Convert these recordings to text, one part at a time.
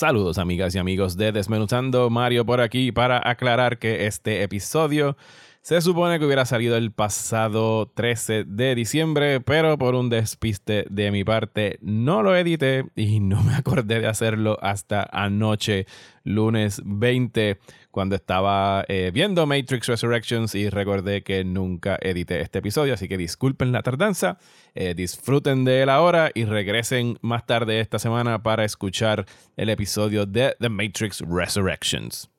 Saludos amigas y amigos de Desmenuzando, Mario por aquí para aclarar que este episodio se supone que hubiera salido el pasado 13 de diciembre, pero por un despiste de mi parte no lo edité y no me acordé de hacerlo hasta anoche, lunes 20, cuando estaba eh, viendo Matrix Resurrections y recordé que nunca edité este episodio, así que disculpen la tardanza, eh, disfruten de él ahora y regresen más tarde esta semana para escuchar el episodio de The Matrix Resurrections.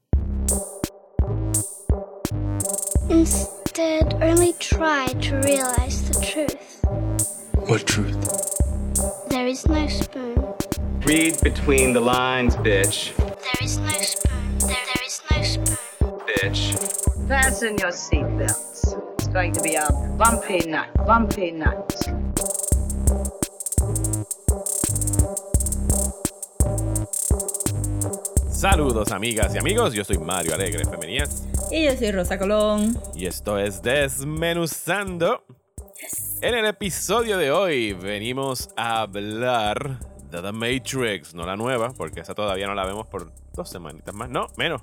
Instead, only try to realize the truth. What truth? There is no spoon. Read between the lines, bitch. There is no spoon. There, there is no spoon. Bitch. Fasten your seatbelts. It's going to be a bumpy night. Bumpy night. Saludos amigas y amigos, yo soy Mario Alegre Femenías Y yo soy Rosa Colón. y esto es Desmenuzando. En el episodio de hoy venimos a hablar de The Matrix, no la nueva, porque esa todavía no la vemos por dos semanitas más, no, menos,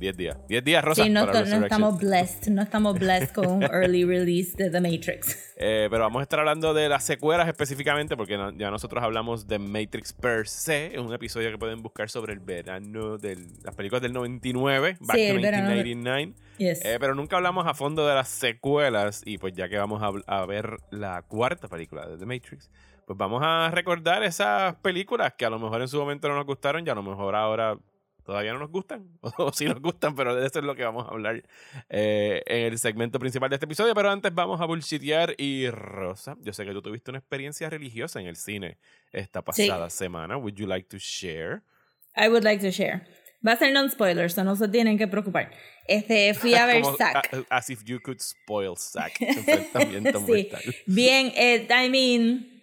10 días. 10 días, Rosa. Sí, no, para no estamos blessed, no estamos blessed con un early release de The Matrix. Eh, pero vamos a estar hablando de las secuelas específicamente, porque no- ya nosotros hablamos de Matrix per se, es un episodio que pueden buscar sobre el verano de las películas del 99, Back Sí, to el verano de- 1999. Yes. Eh, pero nunca hablamos a fondo de las secuelas y pues ya que vamos a ver la cuarta película de The Matrix, pues vamos a recordar esas películas que a lo mejor en su momento no nos gustaron y a lo mejor ahora todavía no nos gustan o sí nos gustan, pero de eso es lo que vamos a hablar eh, en el segmento principal de este episodio. Pero antes vamos a bullshitear y Rosa, yo sé que tú tuviste una experiencia religiosa en el cine esta Sí. pasada semana. Would you like to share? I would like to share. Va a ser non-spoiler, so no se tienen que preocupar. Este, fui a ver Como, Zack. as if you could spoil Zack. Sí. mortal. Bien, eh, I mean,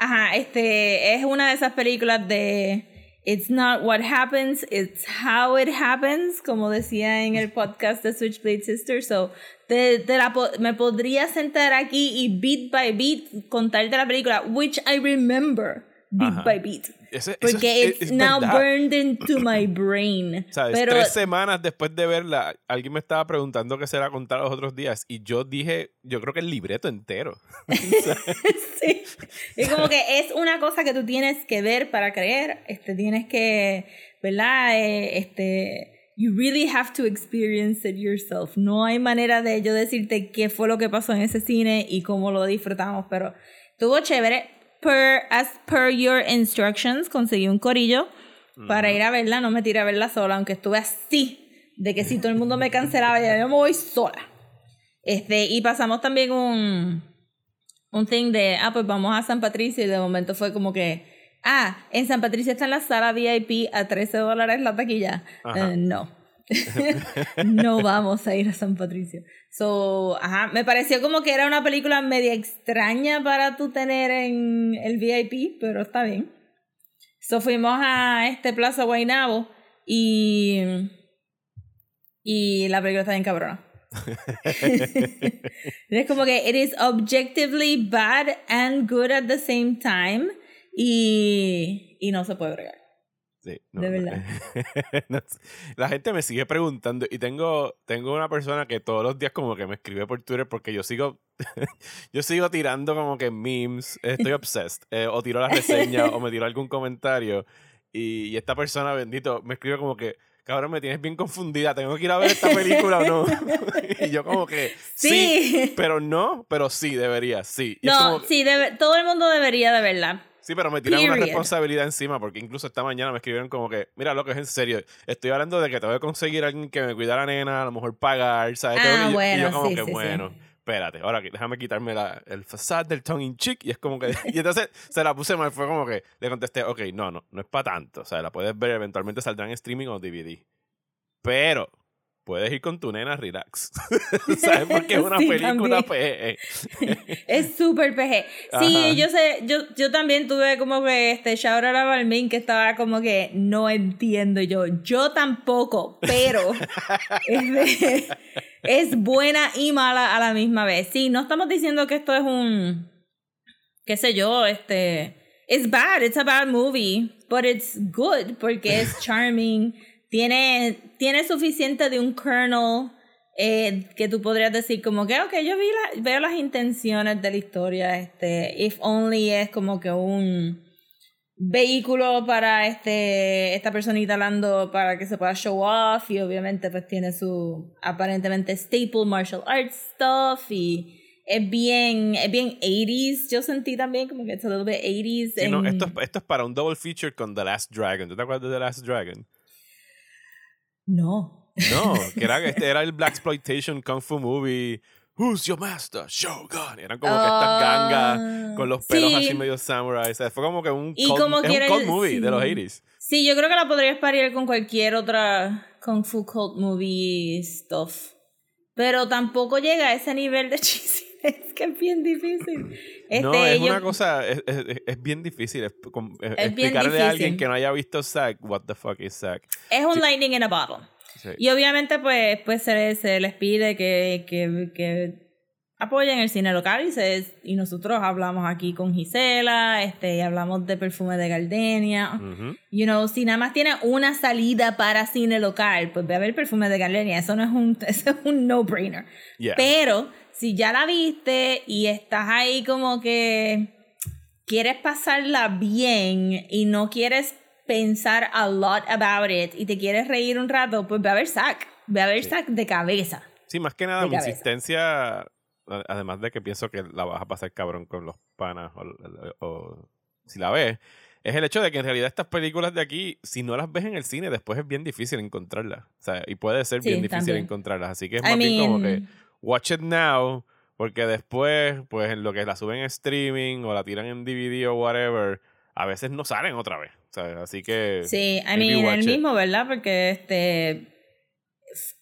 ajá, este, es una de esas películas de It's not what happens, it's how it happens, como decía en el podcast de Switchblade Sisters. So, te, te me podría sentar aquí y beat by beat contarte la película, which I remember beat Ajá. by beat. Ese- Porque es- it's es now verdad. burned into my brain. ¿Sabes? Pero Tres semanas después de verla, alguien me estaba preguntando qué será contar los otros días y yo dije, yo creo que el libreto entero. sí. Es como que es una cosa que tú tienes que ver para creer. Este, tienes que, ¿verdad? Eh, este, you really have to experience it yourself. No hay manera de yo decirte qué fue lo que pasó en ese cine y cómo lo disfrutamos, pero estuvo chévere. Per, as per your instructions, conseguí un corillo para ir a verla. No me tiré a verla sola, aunque estuve así de que si todo el mundo me cancelaba, ya yo me voy sola. Este, y pasamos también un, un thing de, ah, pues vamos a San Patricio y de momento fue como que, ah, en San Patricio está en la sala VIP a 13 dólares la taquilla. Eh, no. no vamos a ir a San Patricio. So, ajá, me pareció como que era una película media extraña para tú tener en el VIP, pero está bien. So fuimos a este Plaza Guaynabo y y la película está bien cabrona. es como que it is objectively bad and good at the same time y, y no se puede bregar. Sí, De verdad. no la gente me sigue preguntando y tengo, tengo una persona que todos los días como que me escribe por Twitter porque yo sigo yo sigo tirando como que memes, estoy obsessed, eh, o tiro la reseña o me tiro algún comentario y, y esta persona, bendito, me escribe como que cabrón, me tienes bien confundida, tengo que ir a ver esta película o no. y yo como que sí, Sí. pero no, pero sí, debería, sí. Y No, como- sí, debe- todo el mundo debería de verla. Sí, pero me tiran una responsabilidad encima porque incluso esta mañana me escribieron como que, mira, lo que es en serio, estoy hablando de que tengo que conseguir a alguien que me cuida a la nena, a lo mejor pagar, ¿sabes? Ah, y yo- y bueno, yo como sí, que, sí, sí. bueno, espérate, ahora déjame quitarme la, el facade del tongue in cheek y es como que, y entonces se la puse mal, fue como que le contesté, ok, no, no, no es para tanto, o sea, la puedes ver, eventualmente saldrá en streaming o DVD, pero puedes ir con tu nena relax, ¿sabes? Porque es una Sí, película también. PG. Es súper PG. Sí, Ajá. yo sé, yo, yo también tuve como que este shout out a Balvin que estaba como que no entiendo yo. Yo tampoco, pero es, de- es buena y mala a la misma vez. Sí, no estamos diciendo que esto es un qué sé yo, este it's bad, it's a bad movie, but it's good porque es charming. Tiene, tiene suficiente de un kernel eh, que tú podrías decir como que, ok, yo vi la- veo las intenciones de la historia. Este, if only es como que un vehículo para este esta personita hablando para que se pueda show off y obviamente pues tiene su aparentemente staple martial arts stuff y es bien es bien 80s yo sentí también como que es a little bit 80s Sí, no, esto, es, esto es para un double feature con The Last Dragon. ¿Tú te acuerdas de The Last Dragon? No No, que era, este era el Black Exploitation Kung Fu Movie. Who's your master? Shogun. Eran como que estas Ah, gangas con los pelos sí. así medio samurai. O sea, fue como que un Y cult, como es un quiera, cult movie sí. de los 80s. Sí, yo creo que la podrías parir con cualquier otra Kung Fu Cult movie stuff. Pero tampoco llega a ese nivel de cheesy. Es que es bien difícil. Este, no, es yo- una cosa, es, es, es bien difícil es- Es bien explicarle a alguien difícil. que no haya visto Zack, what the fuck is Zack. Es un Sí. lightning in a bottle. Sí. Y obviamente, pues, pues se, se les pide que, que, que apoyen el cine local y, se, y nosotros hablamos aquí con Gisela, este, y hablamos de perfume de Gardenia. Ujú. You know, si nada más tiene una salida para cine local, pues ve a ver perfume de Gardenia. Eso no es un, eso es un no-brainer. Yeah. Pero si ya la viste y estás ahí como que quieres pasarla bien y no quieres pensar a lot about it y te quieres reír un rato, pues ve a ver Zack. Ve a ver Zack de cabeza. Sí, más que nada, mi cabeza. insistencia, además de que pienso que la vas a pasar cabrón con los panas o, o si la ves, es el hecho de que en realidad estas películas de aquí, si no las ves en el cine, después es bien difícil encontrarlas. O sea, y puede ser Sí, bien difícil también. encontrarlas. Así que es I más bien como mean- que watch it now, porque después, pues en lo que la suben en streaming o la tiran en DVD o whatever, a veces no salen otra vez. Sea, así que... Sí, I mean, el it. mismo, ¿verdad? Porque este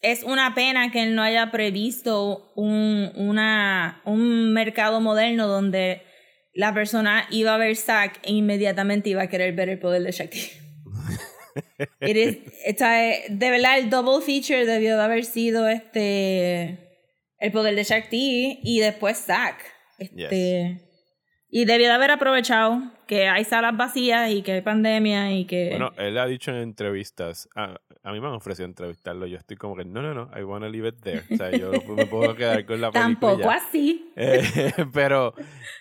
es una pena que él no haya previsto un, una, un mercado moderno donde la persona iba a ver Zack e inmediatamente iba a querer ver el poder de Shakti. It is- de verdad, el double feature debió de haber sido este el poder de Shakti y después Zack. Este, Y debió de haber aprovechado que hay salas vacías y que hay pandemia y que... Bueno, él ha dicho en entrevistas, a, a mí me han ofrecido entrevistarlo, yo estoy como que, no, no, no, I wanna leave it there. O sea, yo me puedo quedar con la película. Tampoco así. Eh, pero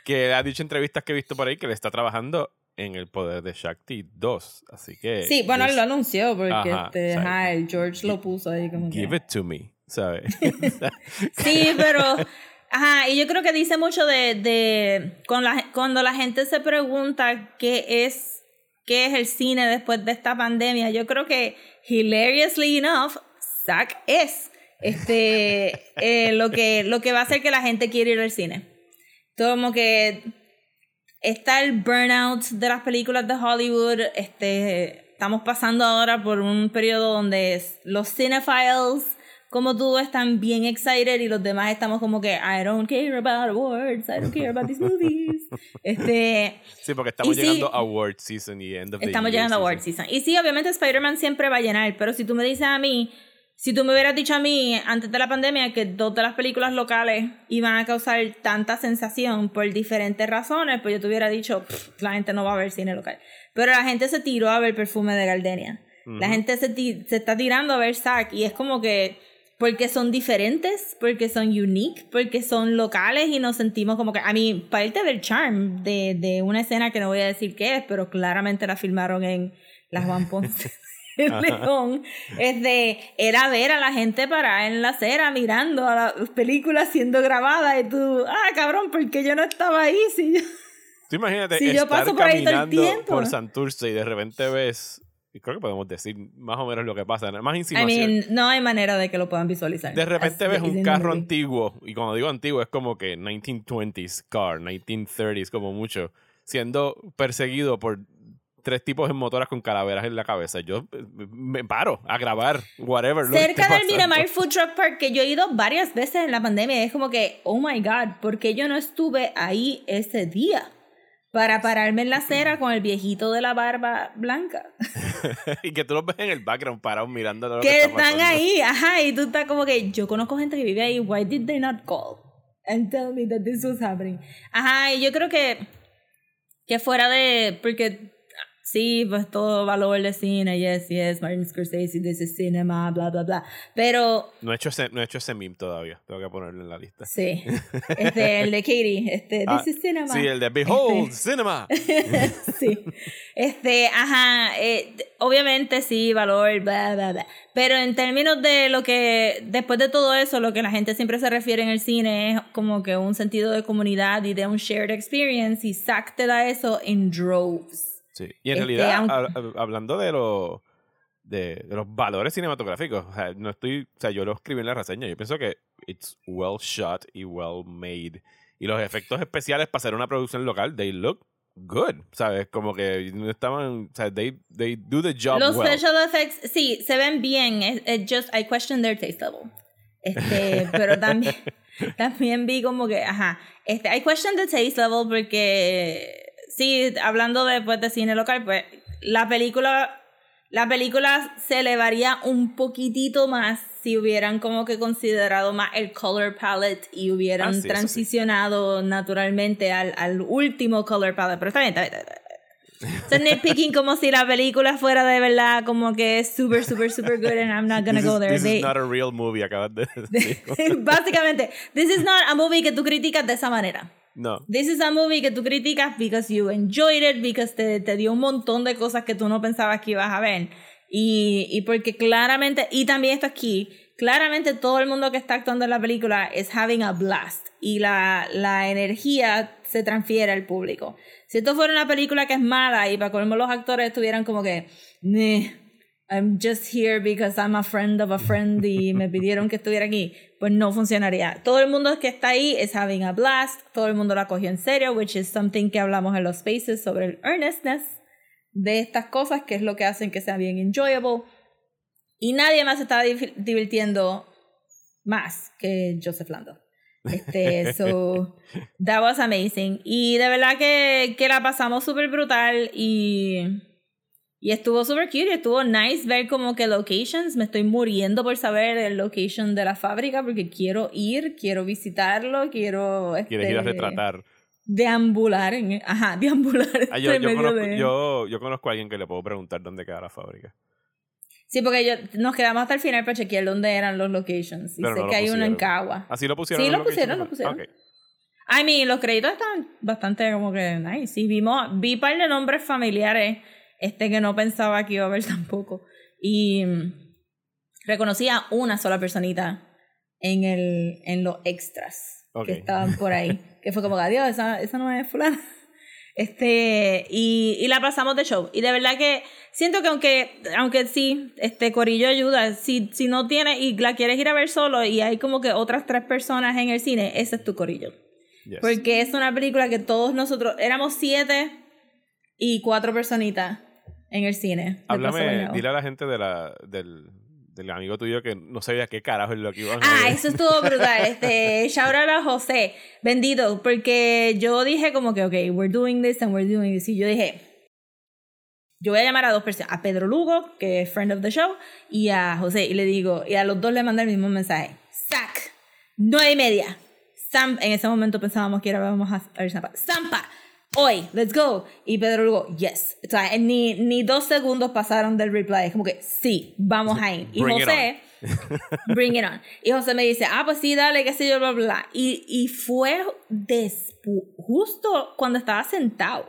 que ha dicho en entrevistas que he visto por ahí que le está trabajando en el poder de Shakti 2. Así que. Sí, bueno, él lo anunció porque Ajá, este, ajá, el George lo puso ahí como que... Give it to me, ¿sabes? Sí, pero... Ajá, y yo creo que dice mucho de, de cuando, la, cuando la gente se pregunta qué es, qué es el cine después de esta pandemia, yo creo que, hilariously enough, Zack es este, eh, lo, que, lo que va a hacer que la gente quiera ir al cine. Como que está el burnout de las películas de Hollywood. Este, estamos pasando ahora por un periodo donde los cinephiles, como tú, están bien excited y los demás estamos como que I don't care about awards, I don't care about these movies. Este, sí, porque estamos Y sí, llegando a award season y end of the estamos year llegando a award season. Y sí, obviamente Spider-Man siempre va a llenar, pero si tú me dices a mí, si tú me hubieras dicho a mí antes de la pandemia que dos de las películas locales iban a causar tanta sensación por diferentes razones, pues yo te hubiera dicho, "Pff, la gente no va a ver cine local. Pero la gente se tiró a ver Perfume de Gardenia. La gente se, se está tirando a ver Zack y es como que porque son diferentes, porque son unique, porque son locales y nos sentimos como que, a mí, parte del charm de, de una escena que no voy a decir qué es, pero claramente la filmaron en la Juan Ponce de León, es de, era ver a la gente parada en la acera mirando a la película siendo grabada y tú, ah, cabrón, ¿por qué yo no estaba ahí? Si yo... Tú imagínate Si yo estar paso por ahí todo el tiempo. por Santurce y de repente ves, y creo que podemos decir más o menos lo que pasa, más I insinuación. mean, no hay manera de que lo puedan visualizar. De repente Así ves un carro antiguo, y cuando digo antiguo es como que 1920s car, 1930s como mucho, siendo perseguido por tres tipos en motoras con calaveras en la cabeza. Yo eh, me paro a grabar, whatever. Cerca del. Miramar Food Truck Park, que yo he ido varias veces en la pandemia, es como que, oh my god, ¿por qué yo no estuve ahí ese día? Para pararme en la acera con el viejito de la barba blanca. y que tú los ves en el background parados mirando lo que, que está están pasando. ahí, ajá, y tú estás como que, yo conozco gente que vive ahí, why did they not call? And tell me that this was happening. Ajá, y yo creo que, que fuera de, porque Sí, pues todo valor de cine, yes, yes, Martin Scorsese, this is cinema, bla, bla, bla. Pero No he hecho ese, no he hecho ese meme todavía. Tengo que ponerlo en la lista. Sí. Este, el de Katie. Este, Ah, This is cinema. Sí, el de Behold, Este, Cinema. sí. Este, ajá. eh, obviamente sí, valor, bla, bla, bla. Pero en términos de lo que, después de todo eso, lo que la gente siempre se refiere en el cine es como que un sentido de comunidad y de un shared experience. Y Zack te da eso en droves. Sí. Y en Este, realidad, aunque- hab- hab- hablando de los de, de los valores cinematográficos, o sea, no estoy, o sea, yo lo escribí en la reseña, yo pienso que it's well shot y well made. Y los efectos especiales para hacer una producción local, they look good, ¿sabes? Como que no estaban, o sea, they, they do the job Los well. special effects, sí, se ven bien. Es just, I question their taste level. Este, pero también, también vi como que, ajá, este, I question the taste level porque, sí, hablando después de cine local, pues, la película, la película se elevaría un poquitito más si hubieran como que considerado más el color palette y hubieran Ah, sí, eso sí. transicionado naturalmente al, al último color palette. Pero está bien, está bien, está bien. So nitpicking como si la película fuera de verdad como que es super, super, super good and I'm not gonna This go is- there. This They- is not a real movie, acabas de decir. Básicamente, this is not a movie que tú criticas de esa manera. No. This is a movie que tú criticas because you enjoyed it, because te, te dio un montón de cosas que tú no pensabas que ibas a ver. Y, y porque claramente, y también esto aquí, claramente todo el mundo que está actuando en la película es having a blast. Y la, la energía se transfiere al público. Si esto fuera una película que es mala y para colmo los actores estuvieran como que, "Meh, I'm just here because I'm a friend of a friend y me pidieron que estuviera aquí, pues no funcionaría. Todo el mundo que está ahí es having a blast, todo el mundo la cogió en serio, which is something que hablamos en los spaces sobre el earnestness de estas cosas, que es lo que hacen que sea bien enjoyable. Y nadie más estaba divirtiendo más que Joseph Lando. Este, so, that was amazing. Y de verdad que, que la pasamos súper brutal y, y estuvo súper cute estuvo nice ver como que locations. Me estoy muriendo por saber el location de la fábrica porque quiero ir, quiero visitarlo, quiero... Quieres ir a este, retratar. Deambular en... Ajá, deambular Ah, yo, yo, conozco, de- yo, yo conozco a alguien que le puedo preguntar dónde queda la fábrica. Sí, porque yo, nos quedamos hasta el final para chequear dónde eran los locations. Y Pero sé no que hay uno en. Cagua. Así lo pusieron. Sí, lo pusieron, lo pusieron. Ok. I mean, los créditos están bastante como que nice. Sí, vimos, vi un par de nombres familiares este que no pensaba que iba a ver tampoco. Y mm, reconocí a una sola personita en, el, en los extras Ok. que estaban por ahí. que fue como, adiós, esa, esa no es fulana. Este, y, y la pasamos de show. Y de verdad que siento que aunque, aunque sí, este Corillo ayuda, si, si no tienes y la quieres ir a ver solo y hay como que otras tres personas en el cine, ese es tu Corillo. Yes. Porque es una película que todos nosotros, éramos siete y cuatro personitas en el cine. Háblame, dile a la gente de la, del, del amigo tuyo que no sabía qué carajo es lo que iban a Ah, ver. eso estuvo brutal. Este, shout out a José, bendito, porque yo dije como que, ok, we're doing this and we're doing this. Y yo dije, yo voy a llamar a dos personas, a Pedro Lugo, que es friend of the show, y a José, y le digo, y a los dos le mandé el mismo mensaje. Sac, nueve y media. Sam, en ese momento pensábamos que era vamos a ver Zampa. Zampa, hoy, let's go. Y Pedro Lugo, yes. O sea, ni, ni dos segundos pasaron del reply. Es como que, sí, vamos a ir. Y Bring it José, bring it on. Y José me dice, ah, pues sí, dale, qué sé yo, bla, bla. Y, y fue justo cuando estaba sentado.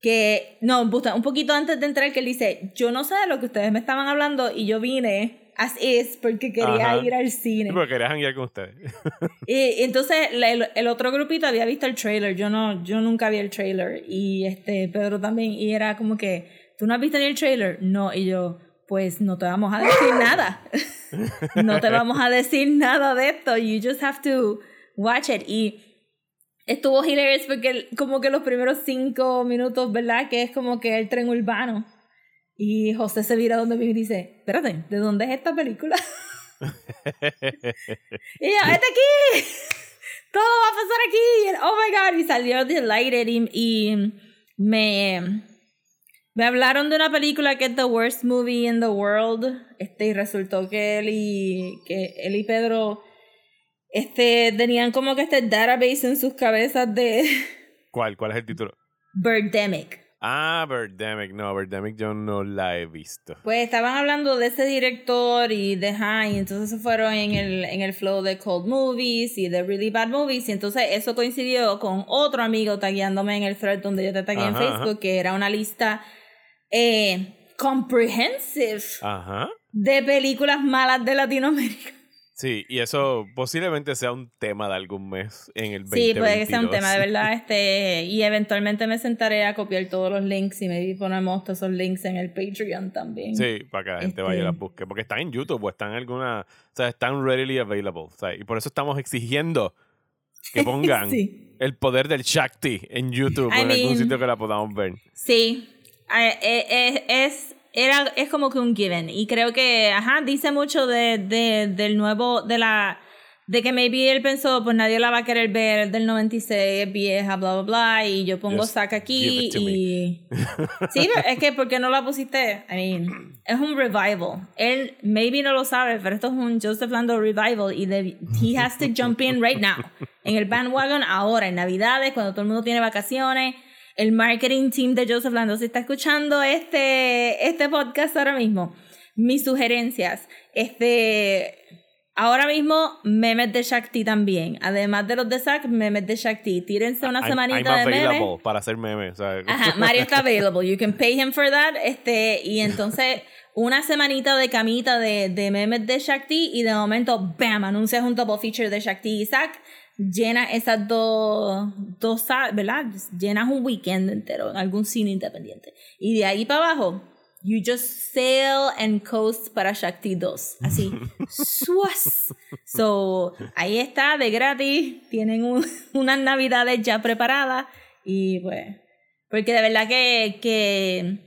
Que, no, un poquito antes de entrar, que él dice, yo no sé de lo que ustedes me estaban hablando y yo vine as is porque quería Ajá. ir al cine. Porque querías janguear con ustedes. Y, entonces la- el, el otro grupito había visto el trailer, yo no, yo nunca vi el trailer y este Pedro también y era como que, ¿tú no has visto ni el trailer? No, y yo, pues no te vamos a decir nada, no te vamos a decir nada de esto, you just have to watch it y estuvo hilarious porque como que los primeros cinco minutos, ¿verdad? Que es como que el tren urbano y José se vira donde mí y dice, espérate, ¿de dónde es esta película? Y yo, ¡este aquí! Todo va a pasar aquí. Y oh my god. Y salió delighted y, y me, me hablaron de una película que es The Worst Movie in the World. Este, y resultó que él y, que él y Pedro este, tenían como que este database en sus cabezas de ¿Cuál? ¿Cuál es el título? Birdemic. Ah, Birdemic. No, Birdemic yo no la he visto. Pues estaban hablando de ese director y de y entonces se fueron en el, en el flow de Cold Movies y de Really Bad Movies, y entonces eso coincidió con otro amigo tagueándome en el thread donde yo te tagué en Facebook, ajá. que era una lista eh, comprehensive Ajá. de películas malas de Latinoamérica. Sí, y eso posiblemente sea un tema de algún mes en el 2022. Sí, puede que sea un tema de verdad, este, y eventualmente me sentaré a copiar todos los links y maybe ponemos todos esos links en el Patreon también. Sí, para que la gente vaya y Este- las busque. Porque están en YouTube o están en alguna. O sea, están readily available. O sea, y por eso estamos exigiendo que pongan Sí. el poder del Shakti en YouTube I o en algún sitio que la podamos ver. Sí, eh, eh, es, era, es como que un given. Y creo que, ajá, dice mucho de, de, del nuevo, de la, de que maybe él pensó, pues nadie la va a querer ver, del 96, es vieja, bla, bla, bla, y yo pongo saca aquí y... Sí, es que, ¿por qué no la pusiste? I mean, es un revival. Él, maybe no lo sabe, pero esto es un Joseph Lando revival y de- he has to jump in right now. En el bandwagon ahora, en Navidades, cuando todo el mundo tiene vacaciones. El marketing team de Joseph Lando, si está escuchando este, este podcast ahora mismo, mis sugerencias, este, ahora mismo memes de Shakti también, además de los de Zack, memes de Shakti, tírense una I'm, semanita I'm de memes. para hacer memes. sea, Ajá, Mario está available. You can pay him for that. Este, y entonces, una semanita de camita de, de memes de Shakti y de momento, bam, anuncias un double feature de Shakti y Zack. Llena esas dos, dos, ¿verdad? Llenas un weekend entero en algún cine independiente. Y de ahí para abajo, you just sail and coast para Shakti 2. Así, suas. So, ahí está, de gratis. Tienen un- unas navidades ya preparadas. Y pues, porque de verdad que, que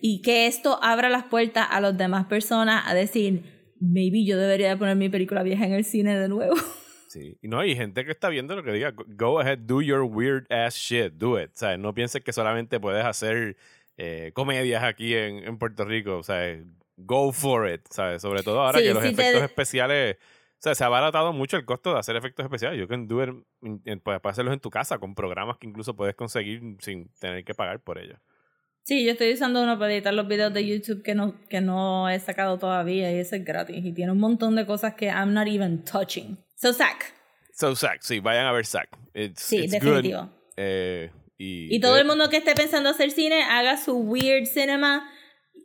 y que esto abra las puertas a las demás personas a decir, maybe yo debería poner mi película vieja en el cine de nuevo. Sí. Y no hay gente que está viendo lo que diga. Go ahead, do your weird ass shit. Do it. Sea, no pienses que solamente puedes hacer eh, comedias aquí en, en Puerto Rico. O sea, go for it. ¿sabes? Sobre todo ahora Sí, que los si te- efectos especiales. O sea, se ha abaratado mucho el costo de hacer efectos especiales. You can do it, in- puedes hacerlos en tu casa con programas que incluso puedes conseguir sin tener que pagar por ellos. Sí, yo estoy usando uno para editar los videos de YouTube que no, que no he sacado todavía y ese es gratis y tiene un montón de cosas que I'm not even touching. So, Zach. So, Zack, sí, vayan a ver Zack. Sí, it's definitivo. good. Eh, y, Y todo eh, el mundo que esté pensando hacer cine, haga su weird cinema.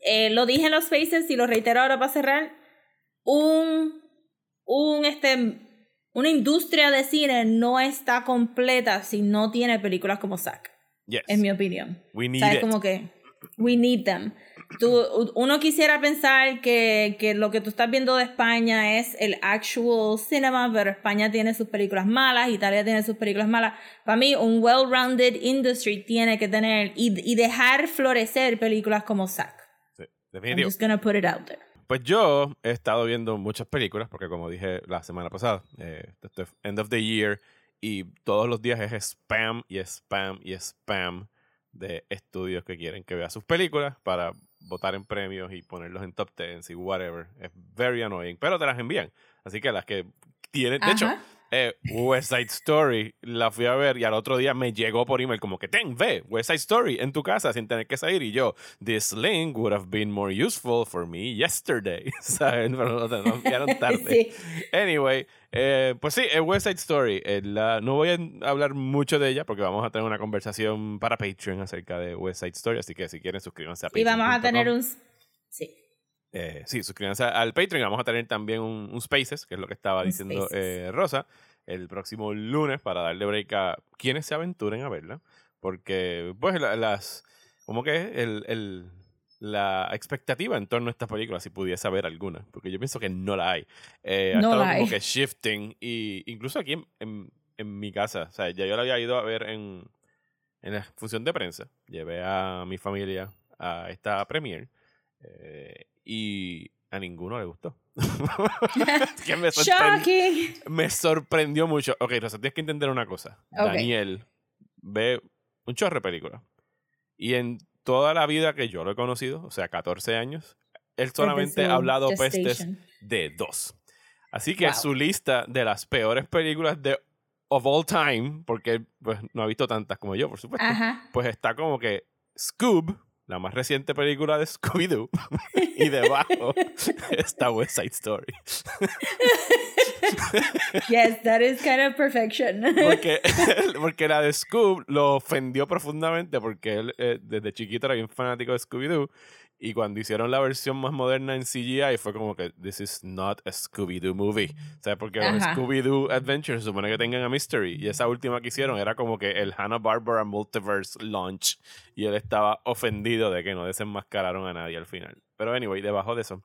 Eh, lo dije en los faces y lo reitero ahora para cerrar. Un, un, este, una industria de cine no está completa si no tiene películas como Zack, yes. en mi opinión. We O need es it. como que we need them. Tú, uno quisiera pensar que, que lo que tú estás viendo de España es el actual cinema, pero España tiene sus películas malas, Italia tiene sus películas malas. Para mí, un well-rounded industry tiene que tener y, y dejar florecer películas como Zack. Sí, I'm just gonna put it out there. Pues yo he estado viendo muchas películas, porque como dije la semana pasada, eh, end of the year, y todos los días es spam y spam y spam de estudios que quieren que vea sus películas para votar en premios y ponerlos en top 10 y whatever. Es very annoying, pero te las envían. Así que las que tienen, de hecho. Eh, West Side Story la fui a ver y al otro día me llegó por email como que ten, ve West Side Story en tu casa sin tener que salir y yo, this link would have been more useful for me yesterday, ¿saben? Pero no, no enviaron tarde. Sí. Anyway, eh, pues sí, es West Side Story. Eh, la- no voy a hablar mucho de ella porque vamos a tener una conversación para Patreon acerca de West Side Story, así que si quieren suscríbanse a Y Patreon. vamos a tener un... Sí. Eh, sí, suscríbanse al Patreon. Vamos a tener también un, un Spaces, que es lo que estaba diciendo eh, Rosa, el próximo lunes para darle break a quienes se aventuren a verla. Porque, pues, la- las. ¿Cómo que es? El, el- la expectativa en torno a esta película, si pudiese haber alguna. Porque yo pienso que no la hay. Eh, ha No estado la como hay. que shifting. Y incluso aquí en, en- en mi casa, o sea, ya yo la había ido a ver en, en la función de prensa. Llevé a mi familia a esta premiere. eh, y a ninguno le gustó. que me, sorprendió, me sorprendió mucho. Ok, Rosa, tienes que entender una cosa. Daniel ve un chorro de películas. Y en toda la vida que yo lo he conocido, o sea, 14 años, él solamente ha hablado pestes de dos. Así que Wow. su lista de las peores películas de of all time, porque pues, no ha visto tantas como yo, por supuesto, Ajá. pues está como que Scoob, la más reciente película de Scooby-Doo, y debajo está West Side Story. Yes, that is kind of perfection. Porque, porque la de Scoob lo ofendió profundamente porque él eh, desde chiquito era bien fanático de Scooby-Doo. Y cuando hicieron la versión más moderna en CGI fue como que this is not a Scooby-Doo movie. O sea, porque los. Scooby-Doo Adventures se supone que tengan a Mystery. Y esa última que hicieron era como que el Hanna-Barbera Multiverse launch. Y él estaba ofendido de que no desenmascararon a nadie al final. Pero anyway, debajo de eso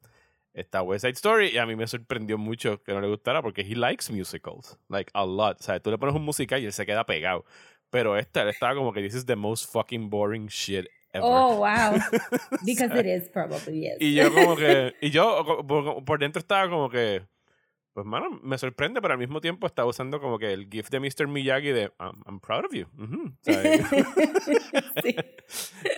está West Side Story y a mí me sorprendió mucho que no le gustara porque he likes musicals, like a lot. O sea, tú le pones un musical y él se queda pegado. Pero esta, él estaba como que this is the most fucking boring shit ever. oh, wow. Because it is probably, yes. Y yo como que, y yo por, por dentro estaba como que, pues mano, me sorprende, pero al mismo tiempo estaba usando como que el gif de Mr. Miyagi de I'm, I'm proud of you. Ujú, ¿sabes? Sí.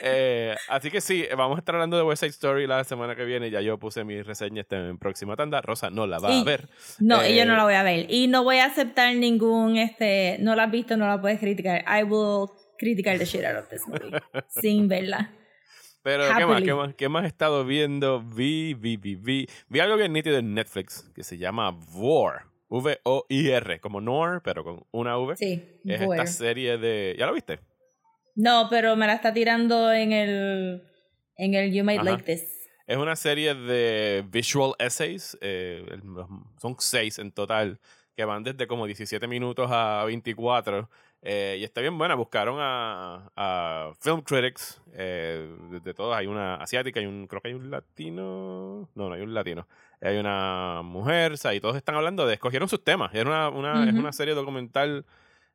Eh, así que sí, vamos a estar hablando de West Side Story la semana que viene. Ya yo puse mi reseña en próxima tanda. Rosa no la va a Y- ver. No, y yo Eh, no la voy a ver. Y no voy a aceptar ningún, este, no la has visto, no la puedes criticar. I will criticar the shit out of this movie. sin verla. Pero, ¿qué más? ¿qué más? ¿Qué más he estado viendo? Vi, vi, vi, vi. Vi algo bien nítido en Netflix que se llama Vor. V-O-I-R, como Nor, pero con una V. Sí. es Voyeur. esta serie de. ¿Ya lo viste? No, pero me la está tirando en el, en el You Might Ajá. Like This. Es una serie de visual essays. eh, son seis en total. Que van desde como 17 minutos a 24. Eh, y está bien buena. Buscaron a, a film critics. eh, de, de todos. Hay una asiática. Hay un, creo que hay un latino. No, no hay un latino. Hay una mujer. O sea, y todos están hablando de. Escogieron sus temas. Era una, una- Es una serie documental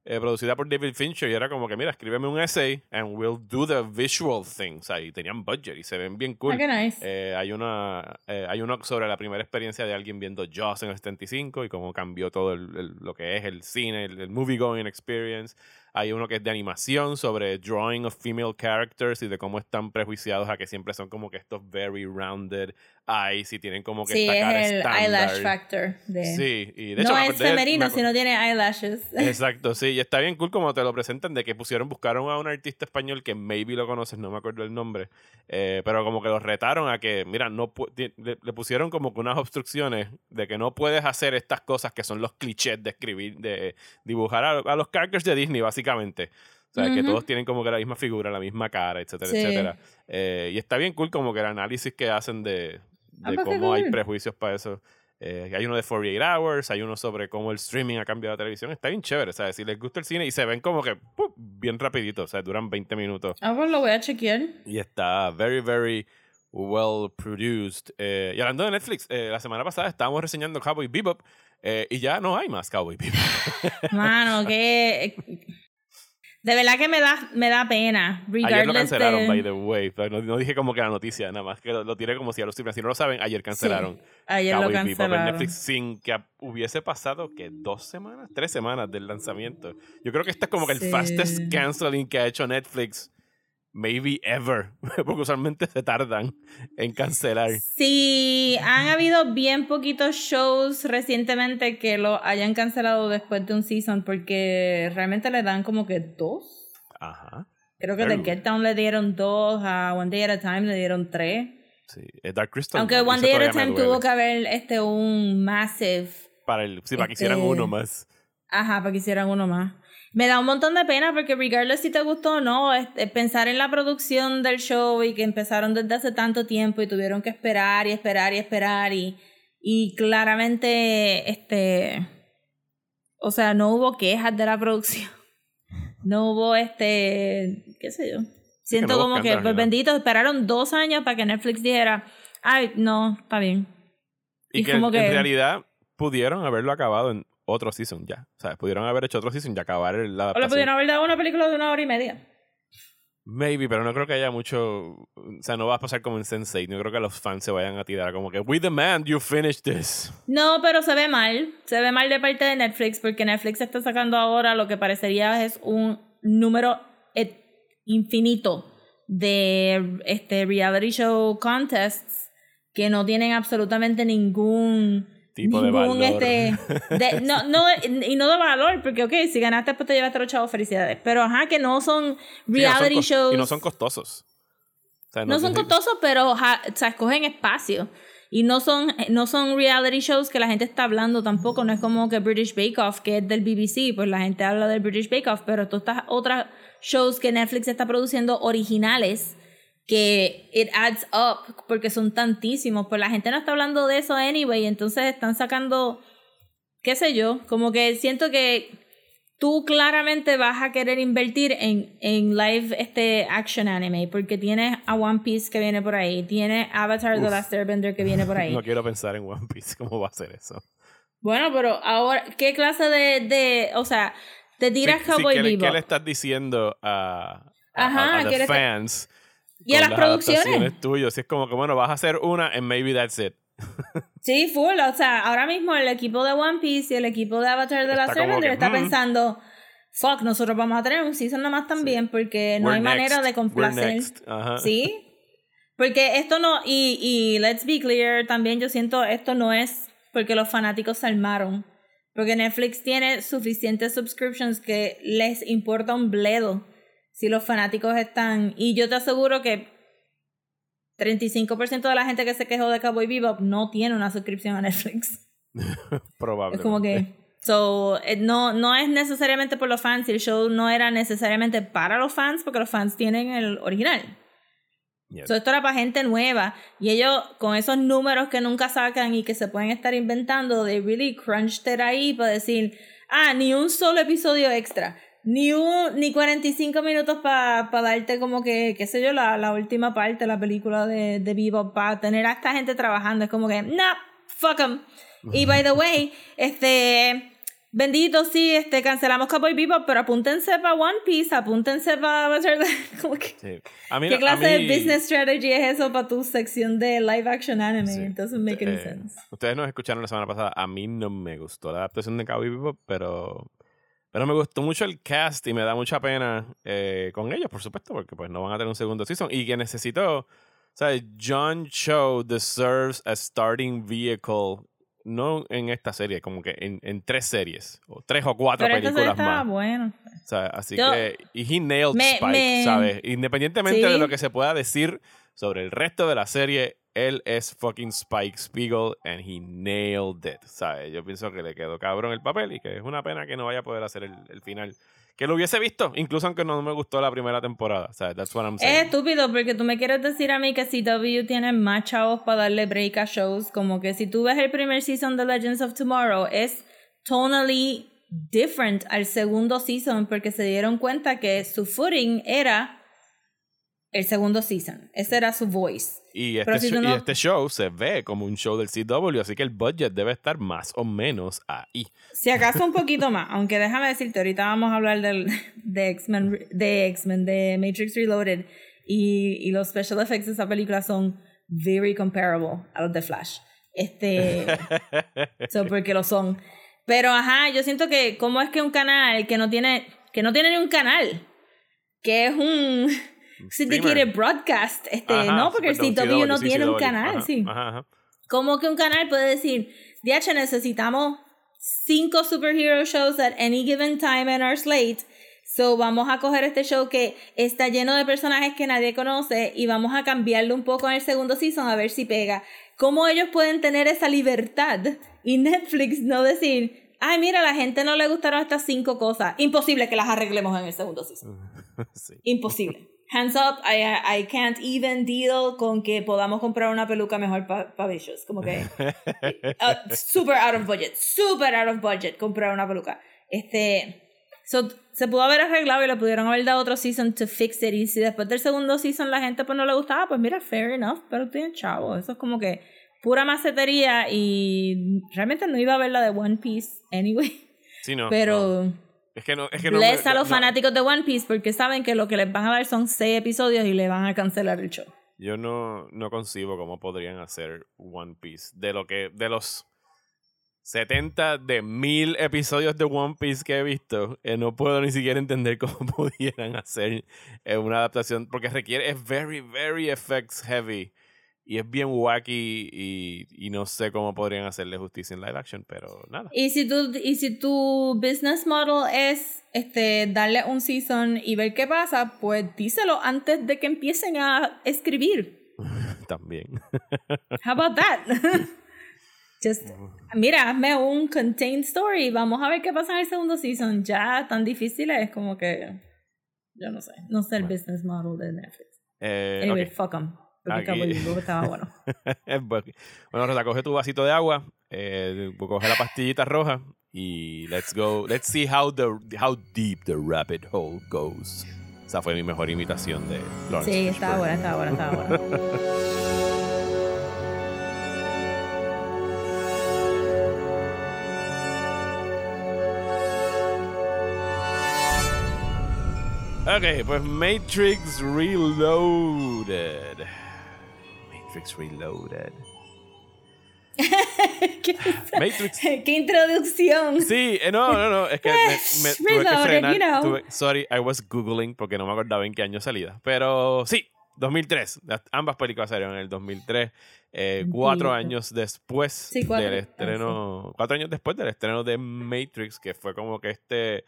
eh, producida por David Fincher y era como que, mira, escríbeme un essay and we'll do the visual thing. O sea, y tenían budget y se ven bien cool. Ah, nice. Eh, hay una eh, hay uno sobre la primera experiencia de alguien viendo Jaws en el 75 y cómo cambió todo el- el- lo que es el cine, el, el movie going experience. Hay uno que es de animación sobre drawing of female characters y de cómo están prejuiciados a que siempre son como que estos very rounded eyes y tienen como que sí, esta cara es el estándar. eyelash factor. De... Sí, y de no hecho me es femenino, si no tiene eyelashes. Exacto, sí, y está bien cool como te lo presentan de que pusieron, buscaron a un artista español que maybe lo conoces, no me acuerdo el nombre, eh, pero como que lo retaron a que, mira, no le pusieron como que unas obstrucciones de que no puedes hacer estas cosas que son los clichés de escribir, de dibujar a, a los characters de Disney, básicamente. O sea, que Ujú. todos tienen como que la misma figura, la misma cara, etcétera, Sí. etcétera. Eh, y está bien cool como que el análisis que hacen de, Ah, de pues cómo hay prejuicios para eso. Eh, hay uno de 48 Hours, hay uno sobre cómo el streaming ha cambiado la televisión. Está bien chévere, o sea, si les gusta el cine y se ven como que ¡pum! bien rapidito, o sea, duran 20 minutos. Ah, pues lo voy a chequear. Y está very, very well produced. Eh, y hablando de Netflix, eh, la semana pasada estábamos reseñando Cowboy Bebop eh, y ya no hay más Cowboy Bebop. Mano, que. De verdad que me da, me da pena. Ayer lo cancelaron, de- by the way. No, no dije como que la noticia, nada más que lo, lo tiré como si ya lo supieran. Si no lo saben, ayer cancelaron. Sí, ayer lo Cowboy en cancelaron. Netflix sin que a- hubiese pasado que dos semanas, tres semanas del lanzamiento. Yo creo que este es como que el Sí. fastest canceling que ha hecho Netflix, maybe ever, porque usualmente se tardan en cancelar. Sí, han habido bien poquitos shows recientemente que lo hayan cancelado después de un season porque realmente le dan como que dos. Ajá. Creo que The Get Down le dieron dos, a One Day at a Time le dieron tres. Sí, eh, Dark Crystal. Aunque One Day at a Time tuvo que haber este un massive Para el, sí, para que hicieran este- uno más. Ajá, para que hicieran uno más. Me da un montón de pena porque regardless si te gustó o no, pensar en la producción del show y que empezaron desde hace tanto tiempo y tuvieron que esperar y esperar y esperar y, y claramente, este, o sea, no hubo quejas de la producción. No hubo este, qué sé yo. Siento no como que, pues bendito, esperaron dos años para que Netflix dijera, ay, no, está bien. Y, y que, como en que- realidad pudieron haberlo acabado en otro season ya. O sea, pudieron haber hecho otro season y acabar la O le adaptación. pudieron haber dado una película de una hora y media. Maybe, pero no creo que haya mucho. O sea, no va a pasar como en Sense8. No creo que los fans se vayan a tirar como que, We demand you finish this. No, pero se ve mal. Se ve mal de parte de Netflix porque Netflix está sacando ahora lo que parecería es un número infinito de este reality show contests que no tienen absolutamente ningún tipo de valor. este de- no, no, y no de valor, porque ok, si ganaste pues te llevaste los chavos, felicidades. Pero ajá, que no son Sí, no son reality shows. Y no son costosos. O sea, No son costosos, pero ja- o sea, escogen espacio. Y no son, no son reality shows que la gente está hablando tampoco. No es como que British Bake Off, que es del BBC, pues la gente habla del British Bake Off, pero todas estas otras shows que Netflix está produciendo originales, que it adds up, porque son tantísimos, pues la gente no está hablando de eso anyway, entonces están sacando, qué sé yo, como que siento que tú claramente vas a querer invertir en, en live este action anime porque tienes a One Piece que viene por ahí, tienes Avatar The Last Airbender que viene por ahí. No quiero pensar en One Piece, ¿cómo va a ser eso? Bueno, pero ahora, ¿qué clase de, de o sea, te tiras Sí, sí, Cowboy ¿qué, le- Bebop? qué le estás diciendo a, a, Ajá, a- a the ¿qué le- fans? Y a con las producciones. tuyas? Si es como que, bueno, vas a hacer una and maybe that's it. Sí, full, o sea, ahora mismo el equipo de One Piece y el equipo de Avatar como Airbender que, está mm. pensando, fuck, nosotros vamos a tener un season nada más también porque no We're hay manera de complacer. ¿Sí? Porque esto no, y, y let's be clear, también yo siento esto no es porque los fanáticos se armaron. Porque Netflix tiene suficientes subscriptions que les importa un bledo si los fanáticos están. Y yo te aseguro que 35% de la gente que se quejó de Cowboy Bebop no tiene una suscripción a Netflix. Probablemente. Es como que. So, eh, no, no es necesariamente por los fans y el show no era necesariamente para los fans porque los fans tienen el original. Yes. So, esto era para gente nueva y ellos con esos números que nunca sacan y que se pueden estar inventando, they really crunched it ahí para decir, ah, ni un solo episodio extra, ni un ni 45 minutos para darte como que, qué sé yo, la, la última parte de la película de, de Bebop para tener a esta gente trabajando. Es como que, nah, fuck 'em. Y by the way, este... Bendito, sí, este, cancelamos Cowboy Bebop, pero apúntense para One Piece, apúntense para... Sí. A mí ¿Qué no- a clase de mí- business strategy es eso para tu sección de live action anime? Sí. Doesn't make any Eh, sense. Ustedes nos escucharon la semana pasada. A mí no me gustó la adaptación de Cowboy Bebop, pero, pero me gustó mucho el cast y me da mucha pena eh, con ellos, por supuesto, porque pues no van a tener un segundo season. Y que necesito, o sea, John Cho deserves a starting vehicle, no en esta serie, como que en, en tres series, o tres o cuatro Pero películas más. bueno. O sea, así Yo- que. Y he nailed Me- Spike, me- ¿sabes? Independientemente Sí. de lo que se pueda decir sobre el resto de la serie, él es fucking Spike Spiegel and he nailed it, ¿sabes? Yo pienso que le quedó cabrón el papel y que es una pena que no vaya a poder hacer el, el final. Que lo hubiese visto, incluso aunque no me gustó la primera temporada. Sea, that's what I'm Es saying. estúpido porque tú me quieres decir a mí que CW tiene más chavos para darle break a shows. Como que si tú ves el primer season de Legends of Tomorrow, es tonally different al segundo season porque se dieron cuenta que su footing era el segundo season. Ese era su voice. Y este, si y este show se ve como un show del CW, así que el budget debe estar más o menos ahí. Si acaso un poquito más, aunque déjame decirte, ahorita vamos a hablar del, de X-Men, de X-Men, de Matrix Reloaded, y, y los special effects de esa película son very comparable a los de Flash. Este, so, porque lo son. Pero ajá, yo siento que cómo es que un canal que no tiene, que no tiene ni un canal, que es un syndicated Streamer. broadcast, este, Ajá, no, porque el CW no tiene un canal, Ajá, sí. ajá. Como que un canal puede decir, DH, necesitamos cinco superhero shows at any given time in our slate. So vamos a coger este show que está lleno de personajes que nadie conoce y vamos a cambiarlo un poco en el segundo season a ver si pega. ¿Cómo ellos pueden tener esa libertad y Netflix no decir, ay, mira, a la gente no le gustaron estas cinco cosas? Imposible que las arreglemos en el segundo season. Sí. Imposible. Hands up, I, I can't even deal con que podamos comprar una peluca mejor para pa Vicious. Como que. uh, super out of budget. Super out of budget comprar una peluca. Este. So, se pudo haber arreglado y le pudieron haber dado otro season to fix it. Y si después del segundo season la gente pues no le gustaba, pues mira, fair enough. Pero tienen chavo. Eso es como que pura macetería y realmente no iba a ver la de One Piece anyway. Sí, no, Pero. no. Es que no, es que no. Bless me- a los no- fanáticos de One Piece porque saben que lo que les van a dar son seis episodios y le van a cancelar el show. Yo no, no concibo cómo podrían hacer One Piece. De lo que. De los 70 de mil episodios de One Piece que he visto, eh, no puedo ni siquiera entender cómo pudieran hacer eh, una adaptación. Porque requiere. Es very, very effects heavy. Y es bien wacky y, y no sé cómo podrían hacerle justicia en live action, pero nada. Y si tu, y si tu business model es este darle un season y ver qué pasa, pues díselo antes de que empiecen a escribir. También. How about that? Just, mira, hazme un contained story. Vamos a ver qué pasa en el segundo season. Ya tan difícil es como que. Yo no sé. No sé el business model de Netflix. Eh, Anyway, ok. fuck 'em. Aquí. Bebop estaba bueno. bueno, Rosa, coge tu vasito de agua, eh, coge la pastillita roja y let's go. Let's see how the how deep the rabbit hole goes. Esa fue mi mejor imitación de Lawrence. Sí, estaba buena, estaba buena, estaba buena. Ok, pues Matrix Reloaded. Matrix Reloaded. ¿Qué, Matrix. ¿Qué introducción? Sí, eh, no, no, no, es que me, me tuve que Reloaded, frenar. you know. tuve- sorry, I was googling porque no me acordaba en qué año salida. Pero sí, 2003. Las- ambas películas salieron en el 2003. eh, cuatro años después Sí, cuatro. del Ah, estreno. Cuatro años después del estreno de Matrix, que fue como que este.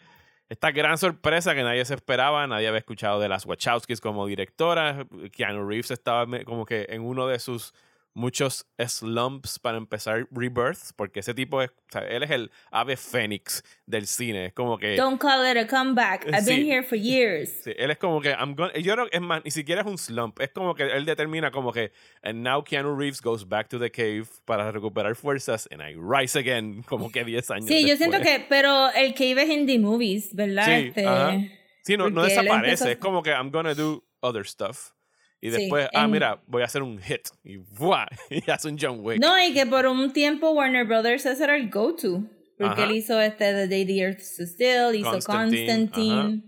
Esta gran sorpresa que nadie se esperaba, nadie había escuchado de las Wachowskis como directora. Keanu Reeves estaba como que en uno de sus muchos slumps para empezar Rebirth, porque ese tipo es, o sea, él es el ave fénix del cine, es como que... Don't call it a comeback. I've been here for years. Sí, él es como que, I'm gonna- yo que es más, ni siquiera es un slump, es como que él determina como que, and now Keanu Reeves goes back to the cave para recuperar fuerzas, and I rise again, como que 10 años Sí, yo siento después. que, pero el cave es indie movies, ¿verdad? Sí, este. Sí, no, no desaparece, empezó- es como que I'm gonna do other stuff. Y Sí, después, ah, en- mira, voy a hacer un hit. Y ¡buah! Y hace un John Wick. No, y que por un tiempo Warner Brothers ese era el go-to. Porque Ajá. él hizo este The Day the Earth Stood Still, hizo Constantine, Constantine.